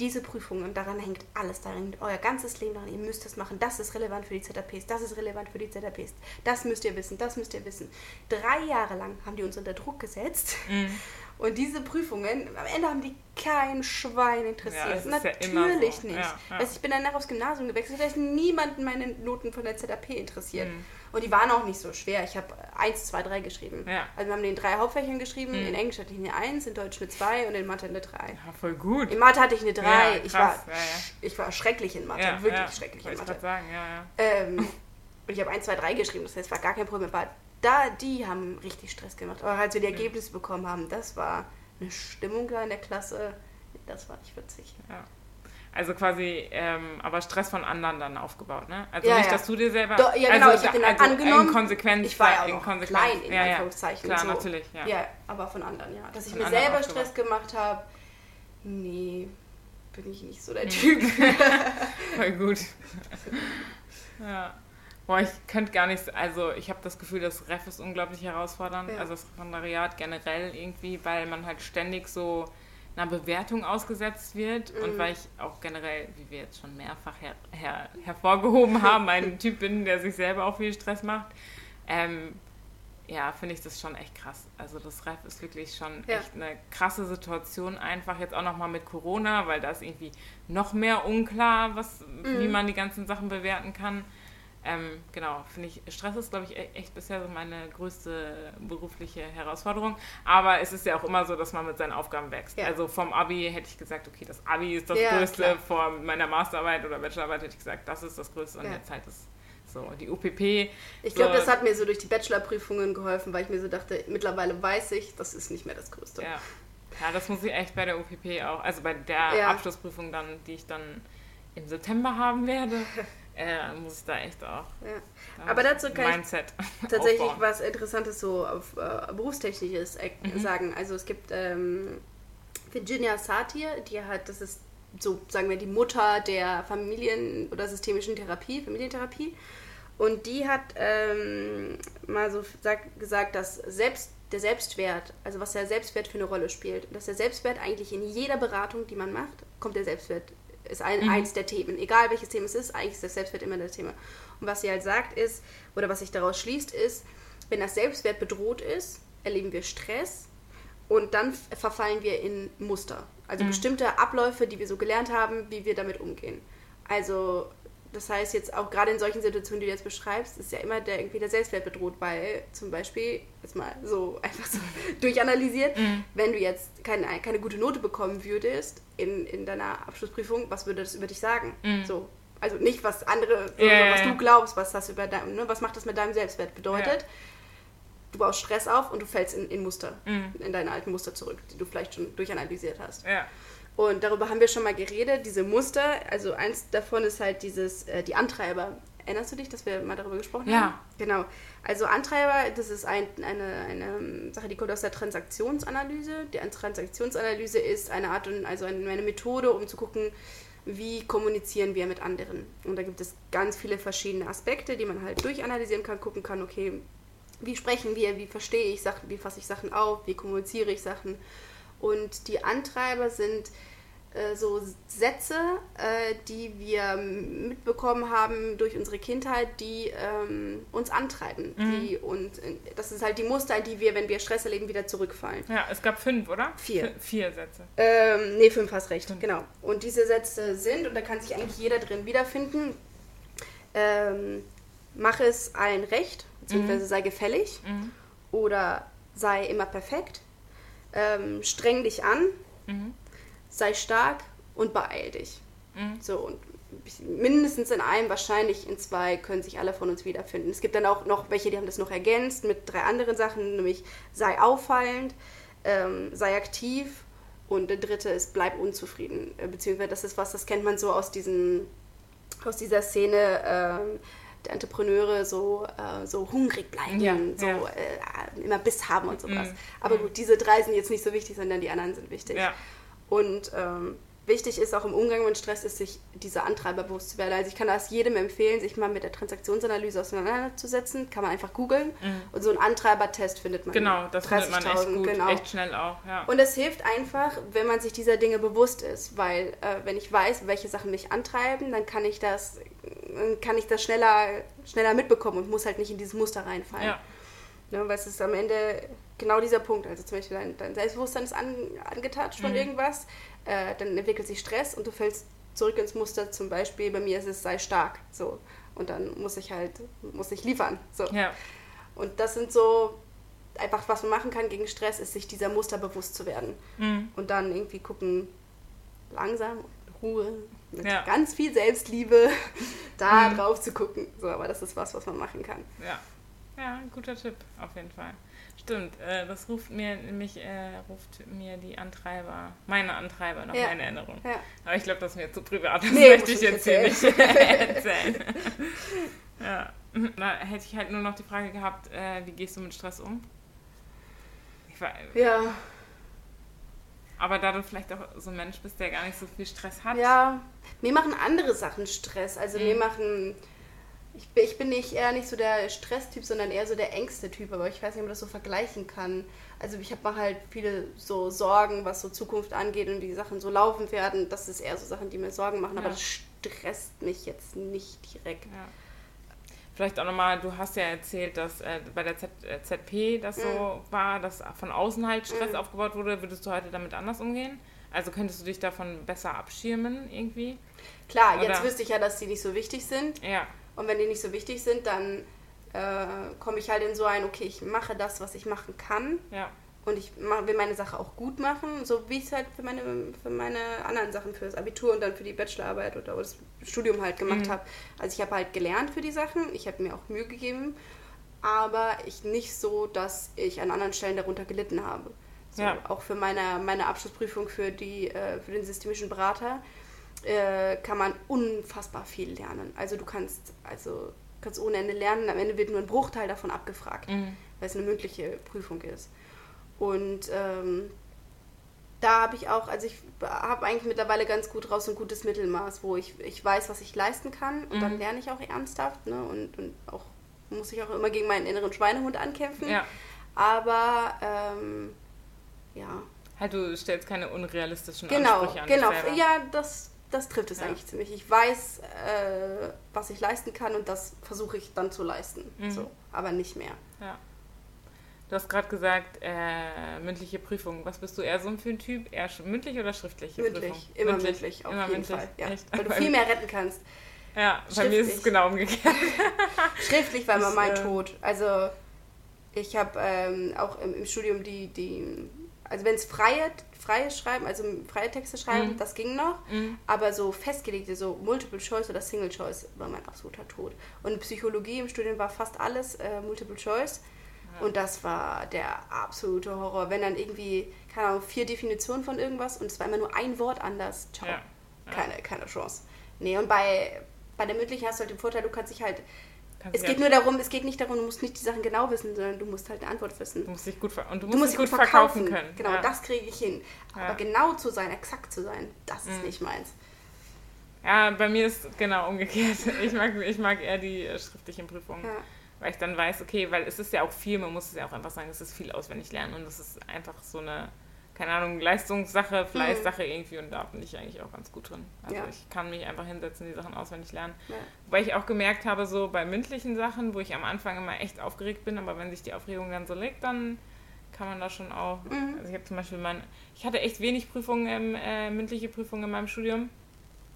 diese Prüfung, und daran hängt alles, daran hängt euer ganzes Leben daran, ihr müsst das machen, das ist relevant für die ZAPs, das ist relevant für die ZAPs, das müsst ihr wissen, das müsst ihr wissen. Drei Jahre lang haben die uns unter Druck gesetzt. Mhm. Und diese Prüfungen, am Ende haben die kein Schwein interessiert. Ja, Natürlich ja so. nicht. Ja, also ich bin danach aufs Gymnasium gewechselt, da ist niemanden meine Noten von der ZAP interessiert. Mhm. Und die waren auch nicht so schwer. Ich habe 1, 2, 3 geschrieben. Also wir haben den drei Hauptfächern geschrieben. Mhm. In Englisch hatte ich eine 1, in Deutsch eine 2 und in Mathe eine 3. Ja, voll gut. In Mathe hatte ich eine 3. ich, war, ich war schrecklich in Mathe. wirklich schrecklich in Mathe. Ich sagen, ja, ähm, Und ich habe 1, 2, 3 geschrieben, das heißt, es war gar kein Problem. Aber da, die haben richtig Stress gemacht. Aber als wir die Ergebnisse bekommen haben, das war eine Stimmung da in der Klasse, das war nicht witzig. Ja. Also quasi, ähm, aber Stress von anderen dann aufgebaut, ne? Also Ja, nicht, ja. dass du dir selber. Doch, ja, genau, also, ich hab den also angenommen. In Konsequenz. Ich war ja auch in Konsequenz. klein, in ja. Anführungszeichen. Klar, so. natürlich, ja. Ja, aber von anderen, ja. Dass ich Von mir selber aufgebaut. Stress gemacht habe, nee, bin ich nicht so der Typ. Voll gut. ja. Boah, ich könnte gar nicht, also ich habe das Gefühl, das Ref ist unglaublich herausfordernd, also das Referendariat generell irgendwie, weil man halt ständig so einer Bewertung ausgesetzt wird Mhm. und weil ich auch generell, wie wir jetzt schon mehrfach her her hervorgehoben haben, ein Typ bin, der sich selber auch viel Stress macht, ähm, ja, finde ich das schon echt krass. Also das Ref ist wirklich schon Ja. echt eine krasse Situation einfach jetzt auch nochmal mit Corona, weil da ist irgendwie noch mehr unklar, was, wie Mhm. man die ganzen Sachen bewerten kann. Ähm, genau, finde ich, Stress ist, glaube ich, e- echt bisher so meine größte berufliche Herausforderung. Aber es ist ja auch immer so, dass man mit seinen Aufgaben wächst. Ja. Also vom Abi hätte ich gesagt, okay, das Abi ist das Ja, Größte. klar. Vor meiner Masterarbeit oder Bachelorarbeit hätte ich gesagt, das ist das Größte. Und Ja. jetzt halt das so, die UPP. Ich glaube, so, das hat mir so durch die Bachelorprüfungen geholfen, weil ich mir so dachte, mittlerweile weiß ich, das ist nicht mehr das Größte. Ja. ja, das muss ich echt bei der UPP auch, also bei der. Abschlussprüfung dann, die ich dann im September haben werde, äh, muss ich da echt auch Ja. Aber dazu kann ich Mindset tatsächlich aufbauen. was Interessantes so auf äh, berufstechnisches äh, Mhm. sagen. Also es gibt ähm, Virginia Satir, die hat, das ist so, sagen wir, die Mutter der Familien- oder systemischen Therapie, Familientherapie. Und die hat ähm, mal so sag, gesagt, dass selbst der Selbstwert, also was der Selbstwert für eine Rolle spielt, dass der Selbstwert eigentlich in jeder Beratung, die man macht, kommt der Selbstwert, ist ein, eins der Themen. Egal welches Thema es ist, eigentlich ist der Selbstwert immer das Thema. Und was sie halt sagt ist, oder was sich daraus schließt, ist, wenn das Selbstwert bedroht ist, erleben wir Stress und dann verfallen wir in Muster. Also bestimmte Abläufe, die wir so gelernt haben, wie wir damit umgehen. Also das heißt jetzt auch gerade in solchen Situationen, die du jetzt beschreibst, ist ja immer der, irgendwie der Selbstwert bedroht, weil zum Beispiel, jetzt mal so einfach so durchanalysiert, wenn du jetzt keine, keine gute Note bekommen würdest in, in deiner Abschlussprüfung, was würde das über dich sagen? So, also nicht was andere, Ja, ja, was ja. du glaubst, was das über dein, ne, was macht das mit deinem Selbstwert bedeutet. Du baust Stress auf und du fällst in, in Muster, in deine alten Muster zurück, die du vielleicht schon durchanalysiert hast. Ja. Und darüber haben wir schon mal geredet, diese Muster. Also eins davon ist halt dieses, äh, die Antreiber. Erinnerst du dich, dass wir mal darüber gesprochen Ja. haben? Genau. Also Antreiber, das ist ein, eine, eine Sache, die kommt aus der Transaktionsanalyse. Die Transaktionsanalyse ist eine Art und also eine Methode, um zu gucken, wie kommunizieren wir mit anderen. Und da gibt es ganz viele verschiedene Aspekte, die man halt durchanalysieren kann, gucken kann, okay, wie sprechen wir, wie verstehe ich Sachen, wie fasse ich Sachen auf, wie kommuniziere ich Sachen. Und die Antreiber sind äh, so Sätze, äh, die wir mitbekommen haben durch unsere Kindheit, die ähm, uns antreiben. Die, und das ist halt die Muster, in die wir, wenn wir Stress erleben, wieder zurückfallen. ja, es gab fünf, oder? Vier. V- Vier Sätze. Ähm, nee, fünf hast recht, genau. Und diese Sätze sind, und da kann sich eigentlich jeder drin wiederfinden, ähm, mach es allen recht, beziehungsweise sei gefällig oder sei immer perfekt, ähm, streng dich an, sei stark und beeil dich. So, und mindestens in einem, wahrscheinlich in zwei, können sich alle von uns wiederfinden. Es gibt dann auch noch welche, die haben das noch ergänzt mit drei anderen Sachen, nämlich sei auffallend, ähm, sei aktiv und der dritte ist bleib unzufrieden. Äh, Beziehungsweise das ist was, das kennt man so aus diesen, aus dieser Szene, ähm, der Entrepreneure so, äh, so hungrig bleiben, Ja, so ja. Äh, immer Biss haben und sowas. Mhm. Aber gut, diese drei sind jetzt nicht so wichtig, sondern die anderen sind wichtig. Ja. Und ähm, wichtig ist auch im Umgang mit Stress, ist sich diese Antreiber bewusst zu werden. Also ich kann das jedem empfehlen, sich mal mit der Transaktionsanalyse auseinanderzusetzen. Kann man einfach googeln. Und so einen Antreibertest findet man. Mhm. Genau, das findet man echt 30.000, gut, Genau. echt schnell auch, ja. Und es hilft einfach, wenn man sich dieser Dinge bewusst ist, weil äh, wenn ich weiß, welche Sachen mich antreiben, dann kann ich das, kann ich das schneller, schneller mitbekommen und muss halt nicht in dieses Muster reinfallen. ja. Ne, weil es ist am Ende genau dieser Punkt. Also zum Beispiel dein, dein Selbstbewusstsein ist an, angetatscht Mhm. von irgendwas, äh, dann entwickelt sich Stress und du fällst zurück ins Muster. Zum Beispiel bei mir ist es sei stark. So. Und dann muss ich halt, muss ich liefern. So. ja. Und das sind so einfach, was man machen kann gegen Stress, ist sich dieser Muster bewusst zu werden. Mhm. Und dann irgendwie gucken, langsam, Ruhe, mit Ja. ganz viel Selbstliebe da Mhm. drauf zu gucken. So, aber das ist was, was man machen kann. Ja. Ja, ein guter Tipp, auf jeden Fall. Stimmt, äh, das ruft mir nämlich, äh, ruft mir die Antreiber, meine Antreiber noch Ja. in Erinnerung. Ja. Aber ich glaube, das ist mir zu privat, das Nee, möchte ich jetzt hier nicht erzählen. erzählen. ja. Da hätte ich halt nur noch die Frage gehabt, äh, wie gehst du mit Stress um? Ich war, Ja, aber da du vielleicht auch so ein Mensch bist, der gar nicht so viel Stress hat. ja. Mir machen andere Sachen Stress. Also mir Mhm. machen. Ich bin, ich bin nicht eher nicht so der Stresstyp, sondern eher so der Ängste-Typ. Aber ich weiß nicht, ob man das so vergleichen kann. Also ich habe halt viele so Sorgen, was so Zukunft angeht und wie die Sachen so laufen werden. Das ist eher so Sachen, die mir Sorgen machen. Aber Ja. das stresst mich jetzt nicht direkt. Ja. Vielleicht auch nochmal, du hast ja erzählt, dass äh, bei der Z äh, ZP das so war, dass von außen halt Stress Mhm. aufgebaut wurde. Würdest du heute damit anders umgehen? Also könntest du dich davon besser abschirmen irgendwie? Klar, Oder- jetzt wüsste ich ja, dass die nicht so wichtig sind. Ja, Und wenn die nicht so wichtig sind, dann äh, komme ich halt in so ein, okay, ich mache das, was ich machen kann. ja, Und ich will meine Sache auch gut machen, so wie ich es halt für meine, für meine anderen Sachen, für das Abitur und dann für die Bachelorarbeit oder das Studium halt gemacht Mhm. habe. Also ich habe halt gelernt für die Sachen, ich habe mir auch Mühe gegeben, aber ich nicht so, dass ich an anderen Stellen darunter gelitten habe. So, Ja. Auch für meine, meine Abschlussprüfung für, die, äh, für den systemischen Berater äh, kann man unfassbar viel lernen. Also du kannst, also kannst ohne Ende lernen, am Ende wird nur ein Bruchteil davon abgefragt mhm. weil es eine mündliche Prüfung ist. Und ähm, da habe ich auch, also ich habe eigentlich mittlerweile ganz gut raus ein gutes Mittelmaß, wo ich, ich weiß, was ich leisten kann und dann Mhm. lerne ich auch ernsthaft ne? und, und auch muss ich auch immer gegen meinen inneren Schweinehund ankämpfen. ja. Aber ähm, ja, Halt, du stellst keine unrealistischen genau, Ansprüche an genau. selber. Ja, das, das trifft es Ja. eigentlich ziemlich. Ich weiß, äh, was ich leisten kann und das versuche ich dann zu leisten. Mhm. So, aber nicht mehr. Ja. Du hast gerade gesagt, äh, mündliche Prüfung. Was bist du eher so für ein Typ? Eher mündlich oder schriftliche Mündlich, Prüfung? immer mündlich, auf immer jeden mündlich. Fall. Ja. Echt? Weil du viel mehr retten kannst. Ja, bei mir ist es genau umgekehrt. Schriftlich war immer mein äh, Tod. Also ich habe ähm, auch im, im Studium die, die also wenn es freie, freie Schreiben, also freie Texte schreiben, Mhm. das ging noch. Mhm. Aber so festgelegte, so Multiple Choice oder Single Choice war mein absoluter Tod. Und Psychologie im Studium war fast alles äh, Multiple Choice. Ja. Und das war der absolute Horror. Wenn dann irgendwie, keine Ahnung, vier Definitionen von irgendwas und es war immer nur ein Wort anders. Ciao. Ja. Ja. Keine, keine Chance. Nee, und bei, bei der mündlichen hast du halt den Vorteil, du kannst dich halt Kannst es geht nur darum, es geht nicht darum, du musst nicht die Sachen genau wissen, sondern du musst halt eine Antwort wissen. Du musst dich gut, und du Du musst, musst dich gut verkaufen, können. Genau, das kriege ich hin. Aber genau zu sein, exakt zu sein, das ist Mhm. nicht meins. ja, bei mir ist genau umgekehrt. Ich mag, ich mag eher die äh, schriftlichen Prüfungen, Ja. Weil ich dann weiß, okay, weil es ist ja auch viel, man muss es ja auch einfach sagen, es ist viel auswendig lernen und es ist einfach so eine, keine Ahnung, Leistungssache, Fleißsache irgendwie und da bin ich eigentlich auch ganz gut drin. Also Ja. ich kann mich einfach hinsetzen, die Sachen auswendig lernen. Ja. Wobei ich auch gemerkt habe, so bei mündlichen Sachen, wo ich am Anfang immer echt aufgeregt bin, aber wenn sich die Aufregung dann so legt, dann kann man da schon auch. Mhm. Also ich habe zum Beispiel mein, ich hatte echt wenig Prüfungen, im, äh, mündliche Prüfungen in meinem Studium.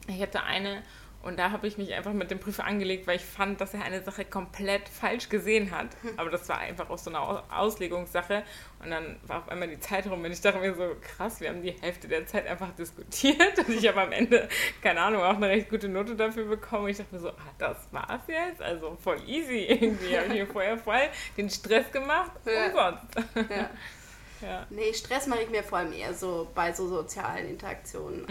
Ich hatte eine und da habe ich mich einfach mit dem Prüfer angelegt, weil ich fand, dass er eine Sache komplett falsch gesehen hat. Aber das war einfach auch so eine Aus- Auslegungssache. Und dann war auf einmal die Zeit rum und ich dachte mir so, krass, wir haben die Hälfte der Zeit einfach diskutiert und ich habe am Ende, keine Ahnung, auch eine recht gute Note dafür bekommen. Ich dachte mir so, ah, das war's jetzt? Also voll easy irgendwie. Habe ich mir vorher voll den Stress gemacht. Ja. Umsonst. Ja. Ja. Nee, Stress mache ich mir vor allem eher so bei so sozialen Interaktionen. Mhm.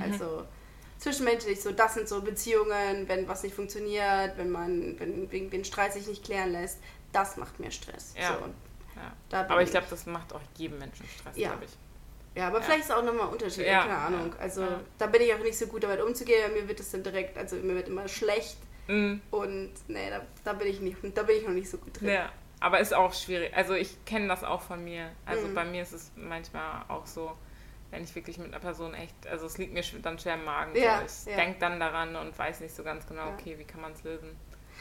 Zwischenmenschlich, so das sind so Beziehungen, wenn was nicht funktioniert, wenn man, wenn wegen den Streit sich nicht klären lässt, das macht mir Stress. Ja. So, Ja. Aber ich glaube, das macht auch jedem Menschen Stress, Ja. glaube ich. Ja, aber Ja. vielleicht ist es auch nochmal unterschiedlich, keine Ahnung. Also da bin ich auch nicht so gut damit umzugehen, mir wird es dann direkt, also mir wird immer schlecht Mhm. und nee, da, da bin ich nicht, da bin ich noch nicht so gut drin. Ja, aber ist auch schwierig. Also ich kenne das auch von mir. Also Mhm. bei mir ist es manchmal auch so, wenn ich wirklich mit einer Person echt, also es liegt mir dann schwer im Magen. Ja, so. Ich ja. denke dann daran und weiß nicht so ganz genau, okay, wie kann man es lösen.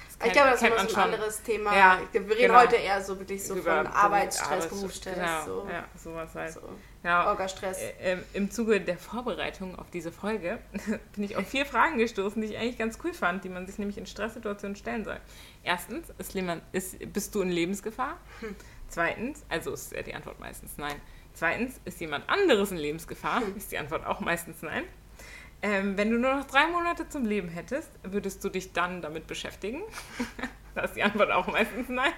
Das ich kennt- glaube, das ist kennt ein schon anderes Thema. Ja, wir reden genau. heute eher so wirklich so über von Arbeitsstress, Arbeits- Berufsstress, Genau, so, ja, sowas halt. so Genau. Orga-Stress. Äh, Im Zuge der Vorbereitung auf diese Folge bin ich auf vier Fragen gestoßen, die ich eigentlich ganz cool fand, die man sich nämlich in Stresssituationen stellen soll. Erstens, ist, ist, bist du in Lebensgefahr? Zweitens, also ist ja die Antwort meistens nein. Zweitens, ist jemand anderes in Lebensgefahr? Ist die Antwort auch meistens nein. Ähm, wenn du nur noch drei Monate zum Leben hättest, würdest du dich dann damit beschäftigen? da ist die Antwort auch meistens nein.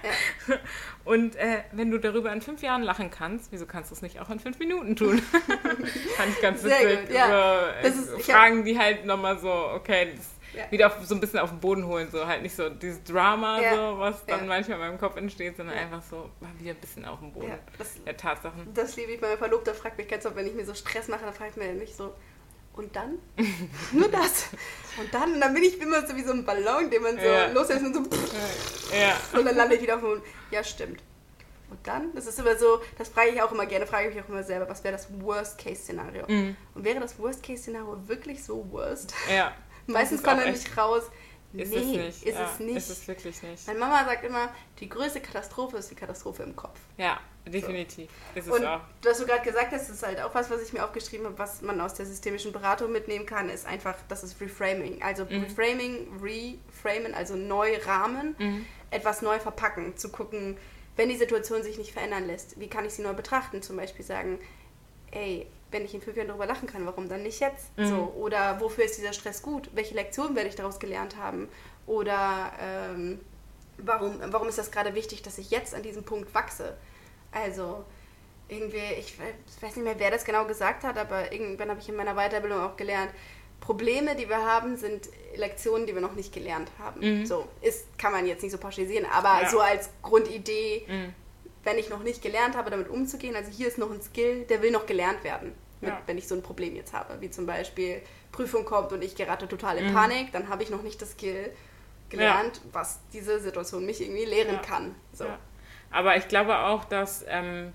Und äh, wenn du darüber in fünf Jahren lachen kannst, wieso kannst du es nicht auch in fünf Minuten tun? Fand ich ganz witzig. Gut, ja. so, ist, Fragen, die halt nochmal so, okay, das ja. wieder auf, so ein bisschen auf den Boden holen, so halt nicht so dieses Drama, ja. so, was dann ja. manchmal in meinem Kopf entsteht, sondern einfach so mal wieder ein bisschen auf den Boden das, der Tatsachen. Das liebe ich. Mein Verlobter fragt mich ganz oft, wenn ich mir so Stress mache, dann fragt er mich so, und dann? Nur das. Und dann, dann bin ich immer so wie so ein Ballon, den man so ja. loslässt und so. Ja. Und dann lande ich wieder auf dem Ja, stimmt. Und dann? Das ist immer so, das frage ich auch immer gerne, frage ich mich auch immer selber, was wäre das Worst-Case-Szenario? Mhm. Und wäre das Worst-Case-Szenario wirklich so worst? Ja. Meistens kommt er nicht raus. Ist nee, es nicht. Ist ja, es nicht. Ist es wirklich nicht. Meine Mama sagt immer, die größte Katastrophe ist die Katastrophe im Kopf. Ja, definitiv. So. Ist es Und auch. was du gerade gesagt hast, ist halt auch was, was ich mir aufgeschrieben habe, was man aus der systemischen Beratung mitnehmen kann, ist einfach, das ist Reframing. Also mhm. Reframing, Reframen, also neu rahmen, mhm. etwas neu verpacken, zu gucken, wenn die Situation sich nicht verändern lässt, wie kann ich sie neu betrachten? Zum Beispiel sagen, ey, wenn ich in fünf Jahren darüber lachen kann, warum dann nicht jetzt? Mhm. So, oder wofür ist dieser Stress gut? Welche Lektionen werde ich daraus gelernt haben? Oder ähm, warum, warum ist das gerade wichtig, dass ich jetzt an diesem Punkt wachse? Also, irgendwie, ich weiß nicht mehr, wer das genau gesagt hat, aber irgendwann habe ich in meiner Weiterbildung auch gelernt, Probleme, die wir haben, sind Lektionen, die wir noch nicht gelernt haben. Mhm. So, ist, kann man jetzt nicht so pauschalisieren, aber ja. so als Grundidee, mhm wenn ich noch nicht gelernt habe, damit umzugehen. Also hier ist noch ein Skill, der will noch gelernt werden, mit, ja. wenn ich so ein Problem jetzt habe. Wie zum Beispiel Prüfung kommt und ich gerate total in mhm. Panik, dann habe ich noch nicht das Skill gelernt, ja. was diese Situation mich irgendwie lehren ja. kann. So. Aber ich glaube auch, dass ähm,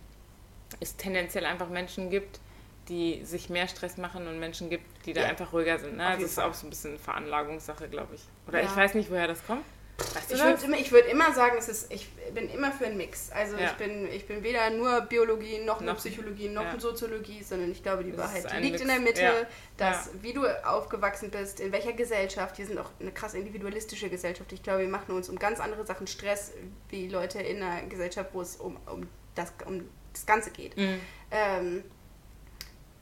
es tendenziell einfach Menschen gibt, die sich mehr Stress machen und Menschen gibt, die da einfach ruhiger sind. Ne? Das ist Fall. auch so ein bisschen Veranlagungssache, glaube ich. Oder ich weiß nicht, woher das kommt. Weißt du ich würde immer, würd immer sagen, es ist, ich bin immer für einen Mix. Also ja. ich, bin, ich bin weder nur Biologie, noch, noch Psychologie, noch ja. Soziologie, sondern ich glaube, die Wahrheit die liegt Mix. in der Mitte, ja. dass wie du aufgewachsen bist, in welcher Gesellschaft, wir sind auch eine krass individualistische Gesellschaft. Ich glaube, wir machen uns um ganz andere Sachen Stress, wie Leute in einer Gesellschaft, wo es um, um, das, um das Ganze geht. Mhm. Ähm,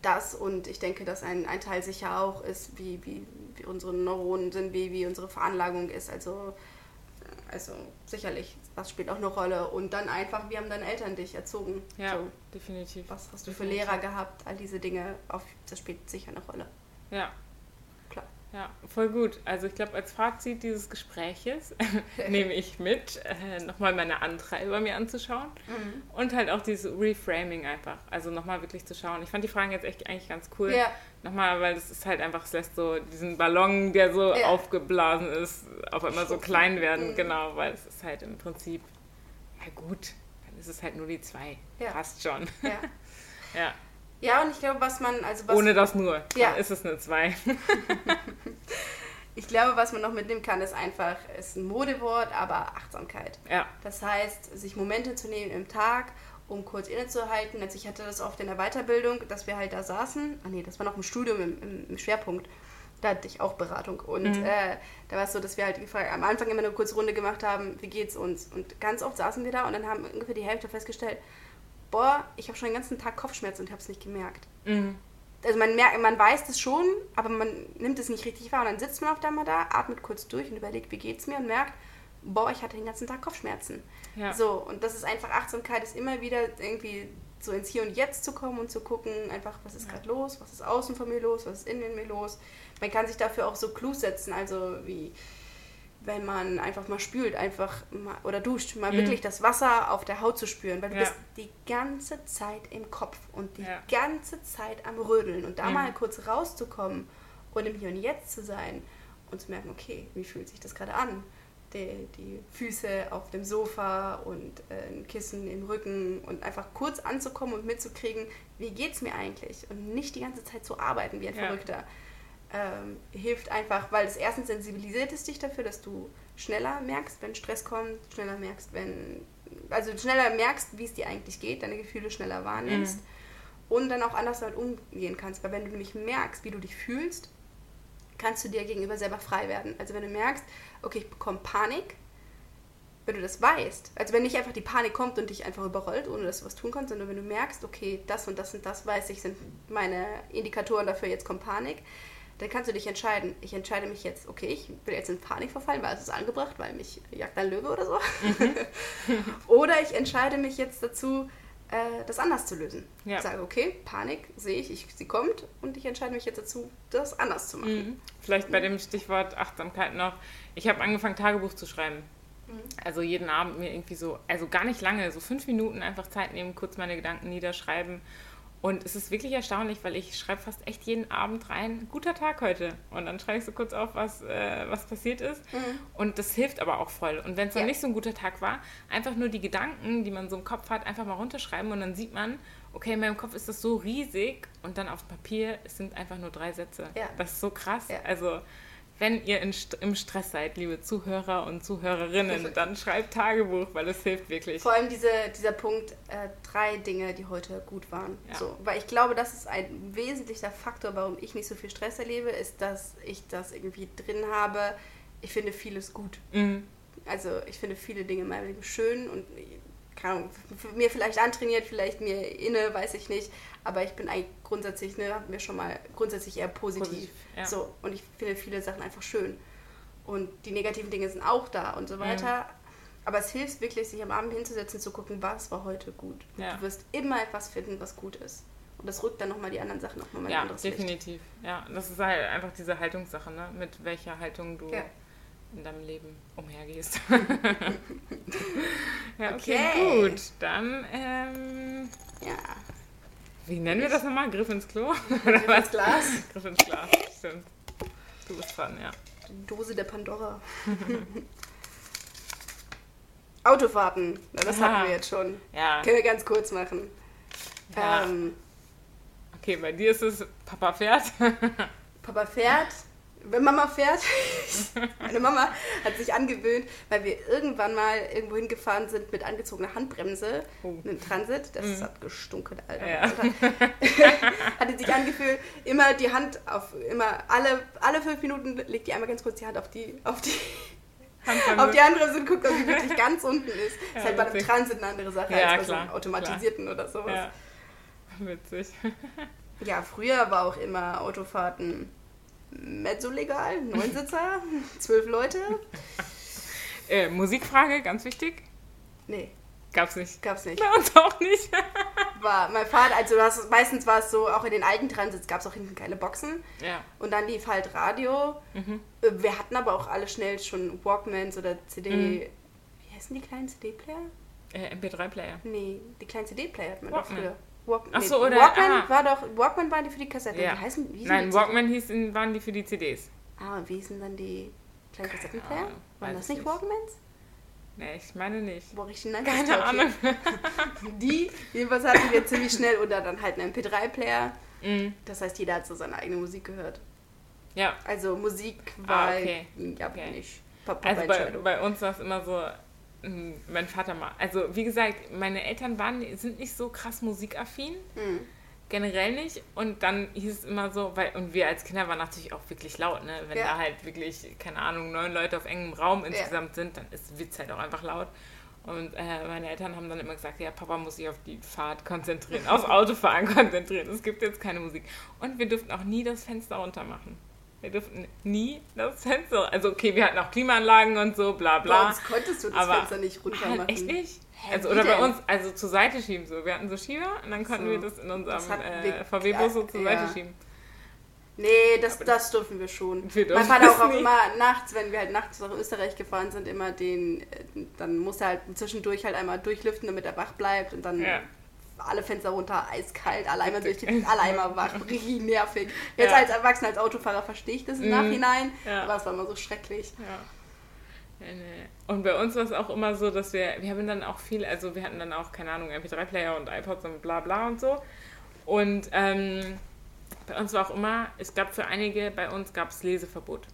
das und ich denke, dass ein, ein Teil sicher auch ist, wie, wie, wie unsere Neuronen sind, wie, wie unsere Veranlagung ist. Also also sicherlich, das spielt auch eine Rolle. Und dann einfach, wie haben deine Eltern dich erzogen? Ja, so, definitiv. Was hast du definitiv. für Lehrer gehabt? All diese Dinge, auf, das spielt sicher eine Rolle. Ja. Klar. Ja, voll gut. Also ich glaube, als Fazit dieses Gespräches nehme ich mit, äh, nochmal meine Antreiber mir anzuschauen mhm. und halt auch dieses Reframing einfach. Also nochmal wirklich zu schauen. Ich fand die Fragen jetzt echt eigentlich ganz cool. Ja. Nochmal, weil das ist halt einfach, es lässt so diesen Ballon, der so ja. aufgeblasen ist, auf einmal so klein werden. Mhm. Genau, weil es ist halt im Prinzip, ja gut, dann ist es halt nur die zwei. Ja. Passt schon. Ja. ja. Ja, und ich glaube, was man. Also was, Ohne das nur. Ja. Dann ist es eine 2. ich glaube, was man noch mitnehmen kann, ist einfach, ist ein Modewort, aber Achtsamkeit. Ja. Das heißt, sich Momente zu nehmen im Tag, um kurz innezuhalten. Also ich hatte das oft in der Weiterbildung, dass wir halt da saßen. Ah nee, das war noch im Studium im, im, Schwerpunkt. Da hatte ich auch Beratung. Und mhm. äh, da war es so, dass wir halt am Anfang immer eine kurze Runde gemacht haben, wie geht's uns? Und ganz oft saßen wir da und dann haben ungefähr die Hälfte festgestellt, boah, ich habe schon den ganzen Tag Kopfschmerzen und habe es nicht gemerkt. Mhm. Also man merkt, man weiß das schon, aber man nimmt es nicht richtig wahr. Und dann sitzt man auf einmal da, atmet kurz durch und überlegt, wie geht's mir und merkt, boah, ich hatte den ganzen Tag Kopfschmerzen. Ja. So, und das ist einfach Achtsamkeit, ist immer wieder irgendwie so ins Hier und Jetzt zu kommen und zu gucken, einfach, was ist ja. gerade los, was ist außen von mir los, was ist innen in mir los. Man kann sich dafür auch so Clues setzen, also wie wenn man einfach mal spült, einfach mal, oder duscht, mal mhm. wirklich das Wasser auf der Haut zu spüren, weil du ja. bist die ganze Zeit im Kopf und die ja. ganze Zeit am Rödeln und da mhm. mal kurz rauszukommen und im Hier und Jetzt zu sein und zu merken, okay, wie fühlt sich das gerade an? Die, die, Füße auf dem Sofa und äh, ein Kissen im Rücken und einfach kurz anzukommen und mitzukriegen, wie geht es mir eigentlich und nicht die ganze Zeit zu arbeiten wie ein ja. Verrückter ähm, hilft einfach, weil es erstens sensibilisiert es dich dafür, dass du schneller merkst, wenn Stress kommt, schneller merkst, wenn, also schneller merkst, wie es dir eigentlich geht, deine Gefühle schneller wahrnimmst mhm. und dann auch anders damit umgehen kannst, weil wenn du nämlich merkst, wie du dich fühlst, kannst du dir gegenüber selber frei werden. Also wenn du merkst, okay, ich bekomme Panik, wenn du das weißt, also wenn nicht einfach die Panik kommt und dich einfach überrollt, ohne dass du was tun kannst, sondern wenn du merkst, okay, das und das und das weiß ich, sind meine Indikatoren dafür, jetzt kommt Panik, dann kannst du dich entscheiden. Ich entscheide mich jetzt, okay, ich will jetzt in Panik verfallen, weil es ist angebracht, weil mich jagt ein Löwe oder so. Mhm. oder ich entscheide mich jetzt dazu, äh, das anders zu lösen. Ja. Ich sage, okay, Panik sehe ich, ich, sie kommt und ich entscheide mich jetzt dazu, das anders zu machen. Mhm. Vielleicht bei dem Stichwort Achtsamkeit noch. Ich habe angefangen, Tagebuch zu schreiben. Mhm. Also jeden Abend mir irgendwie so, also gar nicht lange, so fünf Minuten einfach Zeit nehmen, kurz meine Gedanken niederschreiben und es ist wirklich erstaunlich, weil ich schreibe fast echt jeden Abend rein, guter Tag heute. Und dann schreibe ich so kurz auf, was, äh, was passiert ist. Mhm. Und das hilft aber auch voll. Und wenn es dann ja. nicht so ein guter Tag war, einfach nur die Gedanken, die man so im Kopf hat, einfach mal runterschreiben und dann sieht man, okay, in meinem Kopf ist das so riesig und dann auf Papier es sind einfach nur drei Sätze. Ja. Das ist so krass. Ja. Also wenn ihr in, im Stress seid, liebe Zuhörer und Zuhörerinnen, dann schreibt Tagebuch, weil es hilft wirklich. Vor allem diese, dieser Punkt, äh, drei Dinge, die heute gut waren. Ja. So, weil ich glaube, das ist ein wesentlicher Faktor, warum ich nicht so viel Stress erlebe, ist, dass ich das irgendwie drin habe. Ich finde vieles gut. Mhm. Also ich finde viele Dinge in meinem Leben schön und keine Ahnung, mir vielleicht antrainiert, vielleicht mir inne, weiß ich nicht. Aber ich bin eigentlich grundsätzlich, ne, hatten wir schon mal, grundsätzlich eher positiv. positiv ja. So, und ich finde viele Sachen einfach schön. Und die negativen Dinge sind auch da und so weiter. Mhm. Aber es hilft wirklich, sich am Abend hinzusetzen, zu gucken, was war heute gut. Ja. Du wirst immer etwas finden, was gut ist. Und das rückt dann nochmal die anderen Sachen nochmal ja, definitiv. Licht. Ja, das ist halt einfach diese Haltungssache, ne? mit welcher Haltung du ja. in deinem Leben umhergehst. ja, okay, okay, gut. Dann, ähm, ja. Wie nennen wir das nochmal? Griff ins Klo? Griff ins Glas. Griff ins Glas, stimmt. Du bist dran, ja. Die Dose der Pandora. Autofahrten, Na, das Aha. hatten wir jetzt schon. Ja. Können wir ganz kurz machen. Ja. Ähm, okay, bei dir ist es Papa fährt. Papa fährt, wenn Mama fährt, meine Mama hat sich angewöhnt, weil wir irgendwann mal irgendwo hingefahren sind mit angezogener Handbremse, oh. einem Transit, das mm. hat gestunken, Alter. Ja. hatte sich angefühlt, immer die Hand auf, immer alle, alle fünf Minuten legt die einmal ganz kurz die Hand auf die, auf die, auf die Handbremse und guckt, ob die wirklich ganz unten ist. Ja, ist halt bei einem Transit eine andere Sache ja, als bei klar, so einem automatisierten klar. oder sowas. Ja. Witzig. ja, früher war auch immer Autofahrten mezzo legal, Neunsitzer, zwölf Leute. Äh, Musikfrage, ganz wichtig. Nee. Gab's nicht. Gab's nicht. Bei uns auch nicht. war mein Vater, also hast, meistens war es so, auch in den alten Transits gab es auch hinten keine Boxen. Ja. Und dann lief halt Radio. Mhm. Äh, wir hatten aber auch alle schnell schon Walkmans oder CD. Mhm. Wie heißen die kleinen CD-Player? Äh, MP3-Player. Nee, die kleinen CD-Player hatten wir doch früher. Walk Ach so, oder Walkman ah. war doch Walkman waren die für die Kassetten. Ja. Wie heißen, wie Nein, Walkman hießen, waren die für die CDs. Ah, und wie hießen dann die kleinen Kassettenplayer? Waren das nicht Walkmans? Nee, ich meine nicht. Boah, richtig nice. Keine Ahnung. die, jedenfalls hatten wir ziemlich schnell oder dann halt einen MP3-Player. Mhm. Das heißt, jeder hat so seine eigene Musik gehört. Ja. Also Musik war ah, okay. ja okay. nicht Papa Also bei, bei uns war es immer so, mein Vater mal. Also wie gesagt, meine Eltern waren, sind nicht so krass musikaffin. Mhm. Generell nicht. Und dann hieß es immer so, weil, und wir als Kinder waren natürlich auch wirklich laut, ne? Wenn ja. da halt wirklich, keine Ahnung, neun Leute auf engem Raum insgesamt ja. sind, dann ist Witz halt auch einfach laut. Und äh, meine Eltern haben dann immer gesagt, ja, Papa muss sich auf die Fahrt konzentrieren, auf Autofahren konzentrieren. Es gibt jetzt keine Musik. Und wir durften auch nie das Fenster runter machen. Wir durften nie das Fenster. Also okay, wir hatten auch Klimaanlagen und so, bla bla. Bei uns konntest du das Fenster nicht runter machen. Echt nicht? Hä, also, oder bei uns, also zur Seite schieben so. Wir hatten so Schieber und dann konnten so. wir das in unserem äh, VW-Bus so zur ja. Seite schieben. Nee, das, das dürfen wir schon. Wir mein Vater auch, auch immer nachts, wenn wir halt nachts nach Österreich gefahren sind, immer den, äh, dann muss er halt zwischendurch halt einmal durchlüften, damit er wach bleibt und dann ja alle Fenster runter, eiskalt, alle einmal durch die, alle einmal wach, richtig nervig. Jetzt ja. als Erwachsener, als Autofahrer verstehe ich das im mhm. Nachhinein, ja. aber es war immer so schrecklich. Ja. Und bei uns war es auch immer so, dass wir, wir haben dann auch viel, also wir hatten dann auch, keine Ahnung, MP3-Player und iPods und bla bla und so. Und ähm, bei uns war auch immer, es gab für einige, bei uns gab es Leseverbot.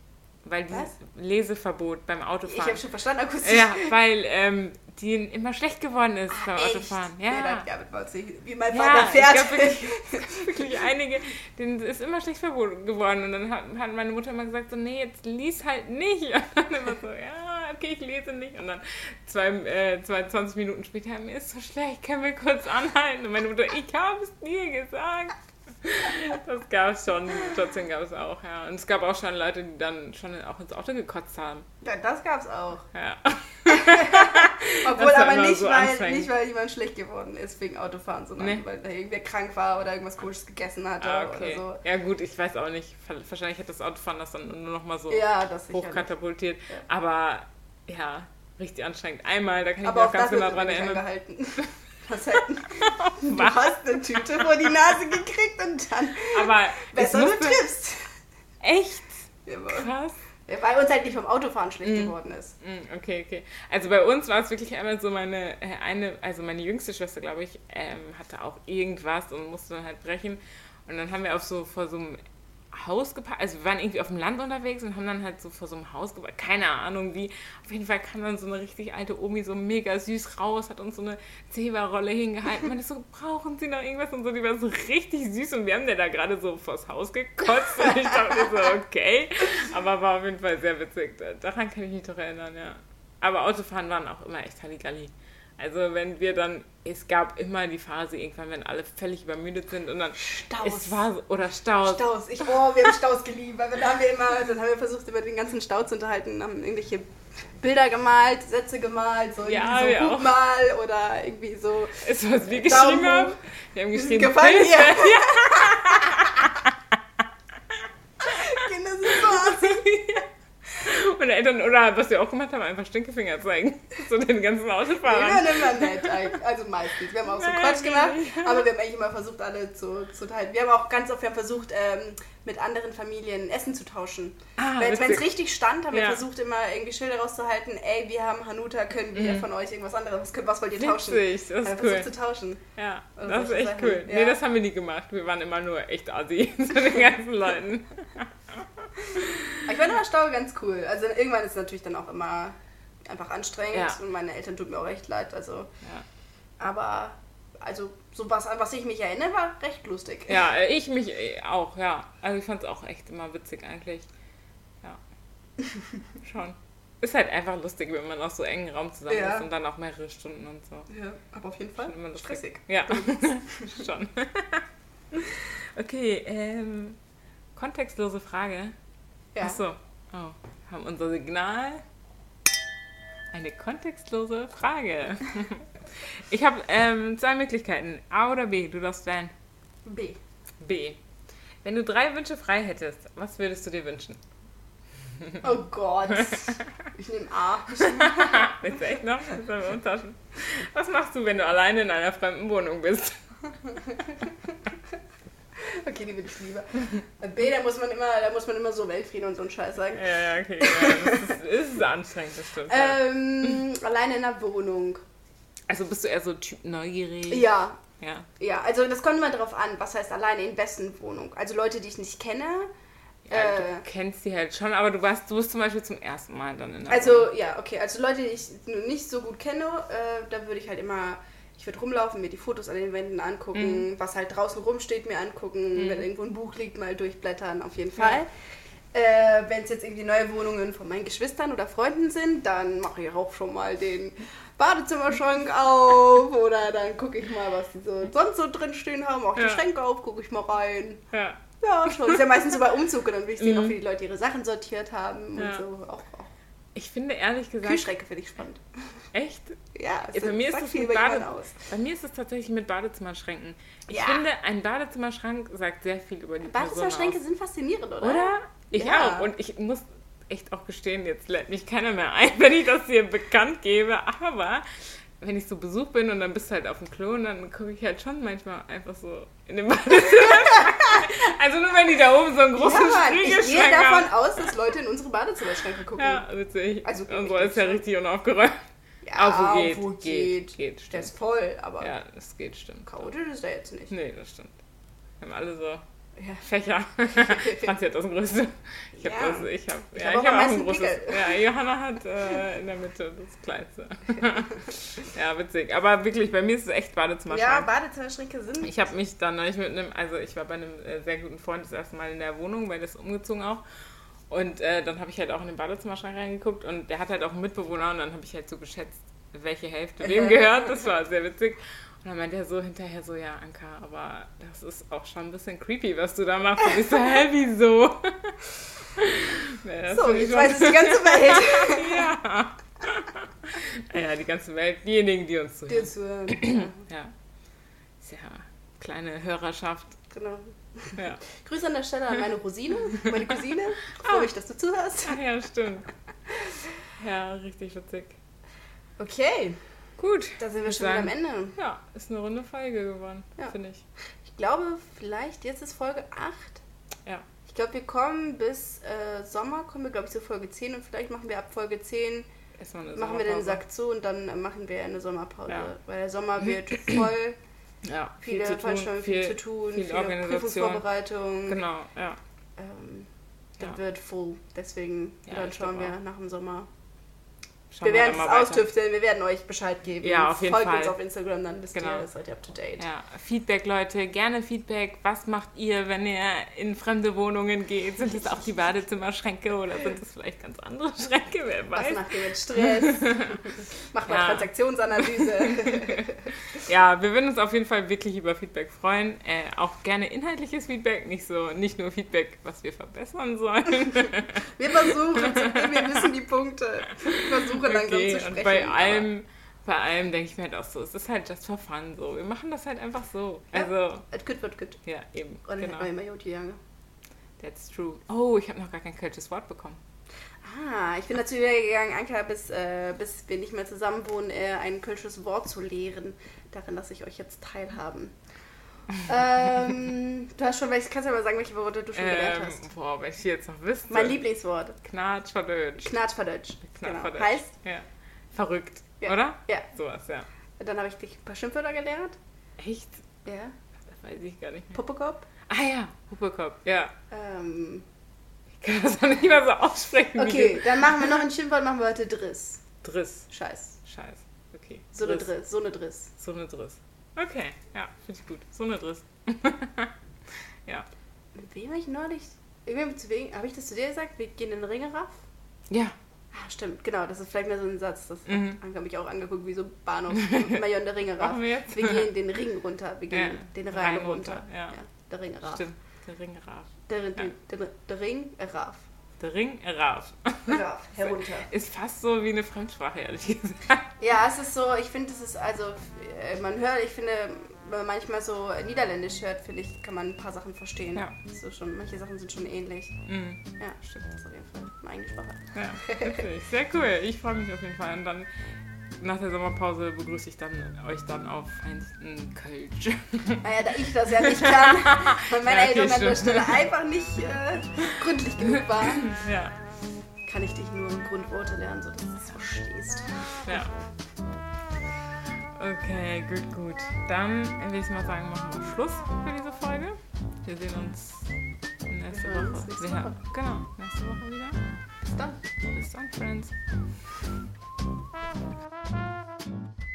Weil dieses Leseverbot beim Autofahren. Ich habe schon verstanden, akustisch. Ja, weil ähm, die immer schlecht geworden ist ah, beim? Autofahren. Ja. ja das, wie mein Vater ja, fährt. Es gab wirklich, wirklich einige, denen ist immer schlecht geworden. Und dann hat, hat, meine Mutter immer gesagt, so, nee, jetzt lies halt nicht. Und dann immer so, ja, okay, ich lese nicht. Und dann zwei, äh, zwei 20 Minuten später, mir ist so schlecht, können wir kurz anhalten? Und meine Mutter, ich habe es dir gesagt. Das gab es schon, die Situation gab es auch, ja. Und es gab auch schon Leute, die dann schon auch ins Auto gekotzt haben. Ja, das gab's auch. Ja. Obwohl aber nicht, so weil, nicht, weil jemand schlecht geworden ist wegen Autofahren, sondern Nee. weil da irgendwer krank war oder irgendwas komisches gegessen hatte Ah, okay. oder so. Ja gut, ich weiß auch nicht. Wahrscheinlich hat das Autofahren das dann nur noch mal so Ja, hochkatapultiert. Ja. Aber ja, richtig anstrengend. Einmal, da kann ich Aber mich auch ganz genau dran erinnern. halt, du hast eine Tüte vor die Nase gekriegt und dann Aber es besser du triffst. echt krass. Weil uns halt nicht vom Autofahren schlecht Mhm. geworden ist. Mm, Okay, okay. Also bei uns war es wirklich einmal so, meine äh, eine, also meine jüngste Schwester, glaube ich, ähm, hatte auch irgendwas und musste dann halt brechen. Und dann haben wir auf so vor so einem Haus geparkt, also wir waren irgendwie auf dem Land unterwegs und haben dann halt so vor so einem Haus geparkt, keine Ahnung wie. Auf jeden Fall kam dann so eine richtig alte Omi so mega süß raus, hat uns so eine Zeberrolle hingehalten. Man ist so, brauchen Sie noch irgendwas? Und so, die war so richtig süß und wir haben der da gerade so vors Haus gekotzt und ich dachte so, okay. Aber war auf jeden Fall sehr witzig. Daran kann ich mich doch erinnern, ja. Aber Autofahren waren auch immer echt Halligalli. Also wenn wir dann, es gab immer die Phase irgendwann, wenn alle völlig übermüdet sind und dann, Staus. es war, oder Staus. Staus. Ich, oh, wir haben Staus geliebt. Weil dann haben wir immer, dann haben wir versucht, über den ganzen Stau zu unterhalten, haben irgendwelche Bilder gemalt, Sätze gemalt, so Ja, irgendwie wir so auch. guck mal oder irgendwie so. Ist was wir Daumen geschrieben haben. Wir haben geschrieben, Gefallen dir? Kinder sind so Und Eltern, oder was wir auch gemacht haben, einfach Stinkefinger zeigen. So den ganzen Wir Autofahrern. waren immer nett, also meistens. Wir haben auch so Nein, Quatsch gemacht, ja. aber wir haben eigentlich immer versucht, alle zu, zu teilen. Wir haben auch ganz oft wir haben versucht, ähm, mit anderen Familien Essen zu tauschen. Ah, Wenn es richtig stand, haben wir Ja. versucht, immer irgendwie Schilder rauszuhalten, ey, wir haben Hanuta, können wir von euch irgendwas anderes, was, könnt- was wollt ihr tauschen? Mhm. Witzig, das Haben ist wir cool. versucht zu tauschen. Ja, Und das ist echt Sachen, cool. ja. Nee, das haben wir nie gemacht. Wir waren immer nur echt assi zu den ganzen Leuten. Aber ich fand aber Stau ganz cool. Also irgendwann ist es natürlich dann auch immer einfach anstrengend Ja. und meine Eltern tut mir auch echt leid. Also, Ja. aber also so was, an was ich mich erinnere, war recht lustig. Ja, ich mich äh, auch, ja. Also ich fand es auch echt immer witzig eigentlich. Ja. Schon. Ist halt einfach lustig, wenn man auf so engen Raum zusammen Ja. ist und dann auch mehrere Stunden und so. Ja, aber auf jeden Fall immer stressig. Ja, schon. okay, ähm, kontextlose Frage. Ja. Achso. Oh, haben unser Signal eine kontextlose Frage. Ich habe ähm, zwei Möglichkeiten. A oder B. Du darfst wählen. B. B. Wenn du drei Wünsche frei hättest, was würdest du dir wünschen? Oh Gott. Ich nehme A. Willst du echt noch? Was machst du, wenn du alleine in einer fremden Wohnung bist? Okay, die will ich lieber. Bei B, da muss man immer, da muss man immer so Weltfrieden und so einen Scheiß sagen. Ja, ja, okay. Ja, das, ist, ist anstrengend, das stimmt. Ähm, alleine in der Wohnung. Also bist du eher so Typ neugierig? Ja, Ja. ja. Also das kommt immer drauf an, was heißt alleine in wessen Wohnung. Also Leute, die ich nicht kenne. ja Äh. du kennst sie halt schon, aber du warst, du bist zum Beispiel zum ersten Mal dann in der Wohnung. Also ja, okay. Also Leute, die ich nicht so gut kenne, äh, da würde ich halt immer, ich würde rumlaufen, mir die Fotos an den Wänden angucken, was halt draußen rumsteht, mir angucken, wenn irgendwo ein Buch liegt, mal durchblättern, auf jeden Fall. Äh, wenn es jetzt irgendwie neue Wohnungen von meinen Geschwistern oder Freunden sind, dann mache ich auch schon mal den Badezimmerschrank auf oder dann gucke ich mal, was die so sonst so drin stehen haben. Auch Ja. die Schränke auf, gucke ich mal rein. Ja. Ja, schon. Ist ja meistens so bei Umzug und dann will ich sehen, Mhm. auch wie die Leute ihre Sachen sortiert haben Ja. und so. Auch, auch Ich finde ehrlich gesagt, Kühlschränke finde ich spannend. echt, Ja, Ja, bei mir ist es mit Bade aus. bei mir ist es tatsächlich mit Badezimmerschränken. Ich Ja. finde, ein Badezimmerschrank sagt sehr viel über die Person Badezimmerschränke sind faszinierend, oder? Oder? Ich Ja. auch. Und ich muss echt auch gestehen, jetzt lädt mich keiner mehr ein, wenn ich das hier bekannt gebe. Aber wenn ich so Besuch bin und dann bist du halt auf dem Klo und dann gucke ich halt schon manchmal einfach so in den Badezimmerschrank. also nur wenn die da oben so einen großen ja, Mann, ich gehe davon aus, dass Leute in unsere Badezimmerschränke gucken. Ja, witzig. Also, und so ist ja richtig unaufgeräumt. Ja, Aber wo geht, wo geht, geht. geht, Der ist voll, aber Ja, das geht, stimmt. chaotisch ist der jetzt nicht. Nee, das stimmt. Wir haben alle so Ja. Fächer. Franzi hat das größte. Ich habe Ja. das, ich habe Ich ja, hab auch ich hab am auch ein großes. Pickel. Ja, Johanna hat äh, in der Mitte das kleinste. ja, witzig. Aber wirklich, bei mir ist es echt Ja, Badezimmerschrank. Badezimmerschränke sind. ich habe mich dann neulich mit einem, also ich war bei einem äh, sehr guten Freund das erste Mal in der Wohnung, weil ist umgezogen auch. Und äh, dann habe ich halt auch in den Badezimmerschrank reingeguckt und der hat halt auch einen Mitbewohner und dann habe ich halt so geschätzt, welche Hälfte wem gehört. Das war sehr witzig. Dann meint er so hinterher so, ja, Anka, aber das ist auch schon ein bisschen creepy, was du da machst. Und ich so, hä, wieso? ja, so, jetzt weiß es die ganze Welt. ja. Naja, die ganze Welt, diejenigen, die uns zuhören. Die zuhören. ja. Ist ja kleine Hörerschaft. Genau. Ja. Grüße an der Stelle an meine Rosine, meine Cousine. Freue mich, dass du zuhörst. Ach ja, stimmt. Ja, richtig witzig. Okay. Gut. Da sind wir schon wieder am Ende. Ja, ist eine runde Folge geworden, ja. finde ich. Ich glaube, vielleicht jetzt ist Folge 8. Ja. Ich glaube, wir kommen bis äh, Sommer, kommen wir, glaube ich, zu Folge 10 und vielleicht machen wir ab Folge 10 machen wir den Sack zu und dann machen wir eine Sommerpause. Ja. Weil der Sommer wird voll. Ja, viele viel zu tun, viel, viel, zu tun, viel viele Prüfungsvorbereitungen. Genau, ja. Ähm, dann ja. wird full. Deswegen, ja, dann schauen wir nach dem Sommer, Schauen wir werden es austüfteln, wir werden euch Bescheid geben. Ja, auf jeden Folgt Fall. uns auf Instagram, dann wisst genau. ihr, seid ihr up to date. Ja, Feedback, Leute, gerne Feedback. Was macht ihr, wenn ihr in fremde Wohnungen geht? Sind es auch die Badezimmerschränke oder sind es vielleicht ganz andere Schränke? Wer weiß. Was macht ihr mit Stress? macht mal ja. Transaktionsanalyse. ja, wir würden uns auf jeden Fall wirklich über Feedback freuen. Äh, auch gerne inhaltliches Feedback, nicht so, nicht nur Feedback, was wir verbessern sollen. wir versuchen, wir wissen die Punkte. Wir versuchen okay, langsam zu sprechen. Und bei allem, bei allem denke ich mir halt auch so, es ist halt just for fun so. Wir machen das halt einfach so. Ja, also. Es gut wird gut. Ja, eben. Und genau. immer gut gegangen. That's true. Oh, ich habe noch gar kein kölsches Wort bekommen. Ah, ich bin dazu übergegangen, Anka, bis, äh, bis wir nicht mehr zusammen wohnen, äh, ein kölsches Wort zu lehren. Darin lasse ich euch jetzt teilhaben. Ähm, du hast schon, kannst du mal sagen, welche Worte du schon ähm, gelernt hast? Boah, wenn ich jetzt noch wüsste. Mein Lieblingswort. Knatschverdötsch. Knatschverdötsch. Knatschverdötsch. Genau. Heißt? Ja. Verrückt, ja. oder? Ja. Sowas, ja. Dann habe ich dich ein paar Schimpfwörter gelernt. Echt? Ja. Das weiß ich gar nicht mehr. Puppekopf? Ah ja, Puppekopf, ja. Ähm. Ich kann das auch nicht mehr so aussprechen. Okay, dann machen wir noch ein Schimpfwort, machen wir heute Driss. Driss. Scheiß. Scheiß. Okay. So eine Driss. So eine Driss. So eine Driss. Okay, ja, finde ich gut. So eine Driss. ja. Mit wem habe ich neulich. Habe ich das zu dir gesagt? Wir gehen in den Ringeraff? Ja. Ah, stimmt, genau, das ist vielleicht mehr so ein Satz. Das mhm. hat mich auch angeguckt, wie so Bahnhof Mayon der Ringeraff. wir, wir gehen den Ring runter, wir gehen ja. den Rhein runter. runter. Ja. ja. der Ringeraff. Stimmt, der Ringeraff. Der, der, der, der Ringeraff. Der Ring Raff. Raff, herunter. Ist fast so wie eine Fremdsprache, ehrlich gesagt. Ja, es ist so, ich finde, es ist also, äh, man hört, ich finde, wenn man manchmal so Niederländisch hört, finde ich, kann man ein paar Sachen verstehen. Ja. So schon, manche Sachen sind schon ähnlich. Mhm. Ja, stimmt, das ist auf jeden Fall eine eigene Sprache. Ja, natürlich. Sehr cool. Ich freue mich auf jeden Fall. Und dann nach der Sommerpause begrüße ich dann euch dann auf feinsten Kölsch. Naja, da ich das ja nicht kann, weil meine ja, okay, Eltern an der Stelle einfach nicht äh, gründlich genug waren, ja. kann ich dich nur Grundworte lernen, sodass du es verstehst. Ja. Okay, gut, gut. Dann würde ich mal sagen, machen wir Schluss für diese Folge. Wir sehen uns nächste Woche. Nächste Woche. Genau, nächste Woche wieder. Bis dann. Bis dann, Friends. Thank you.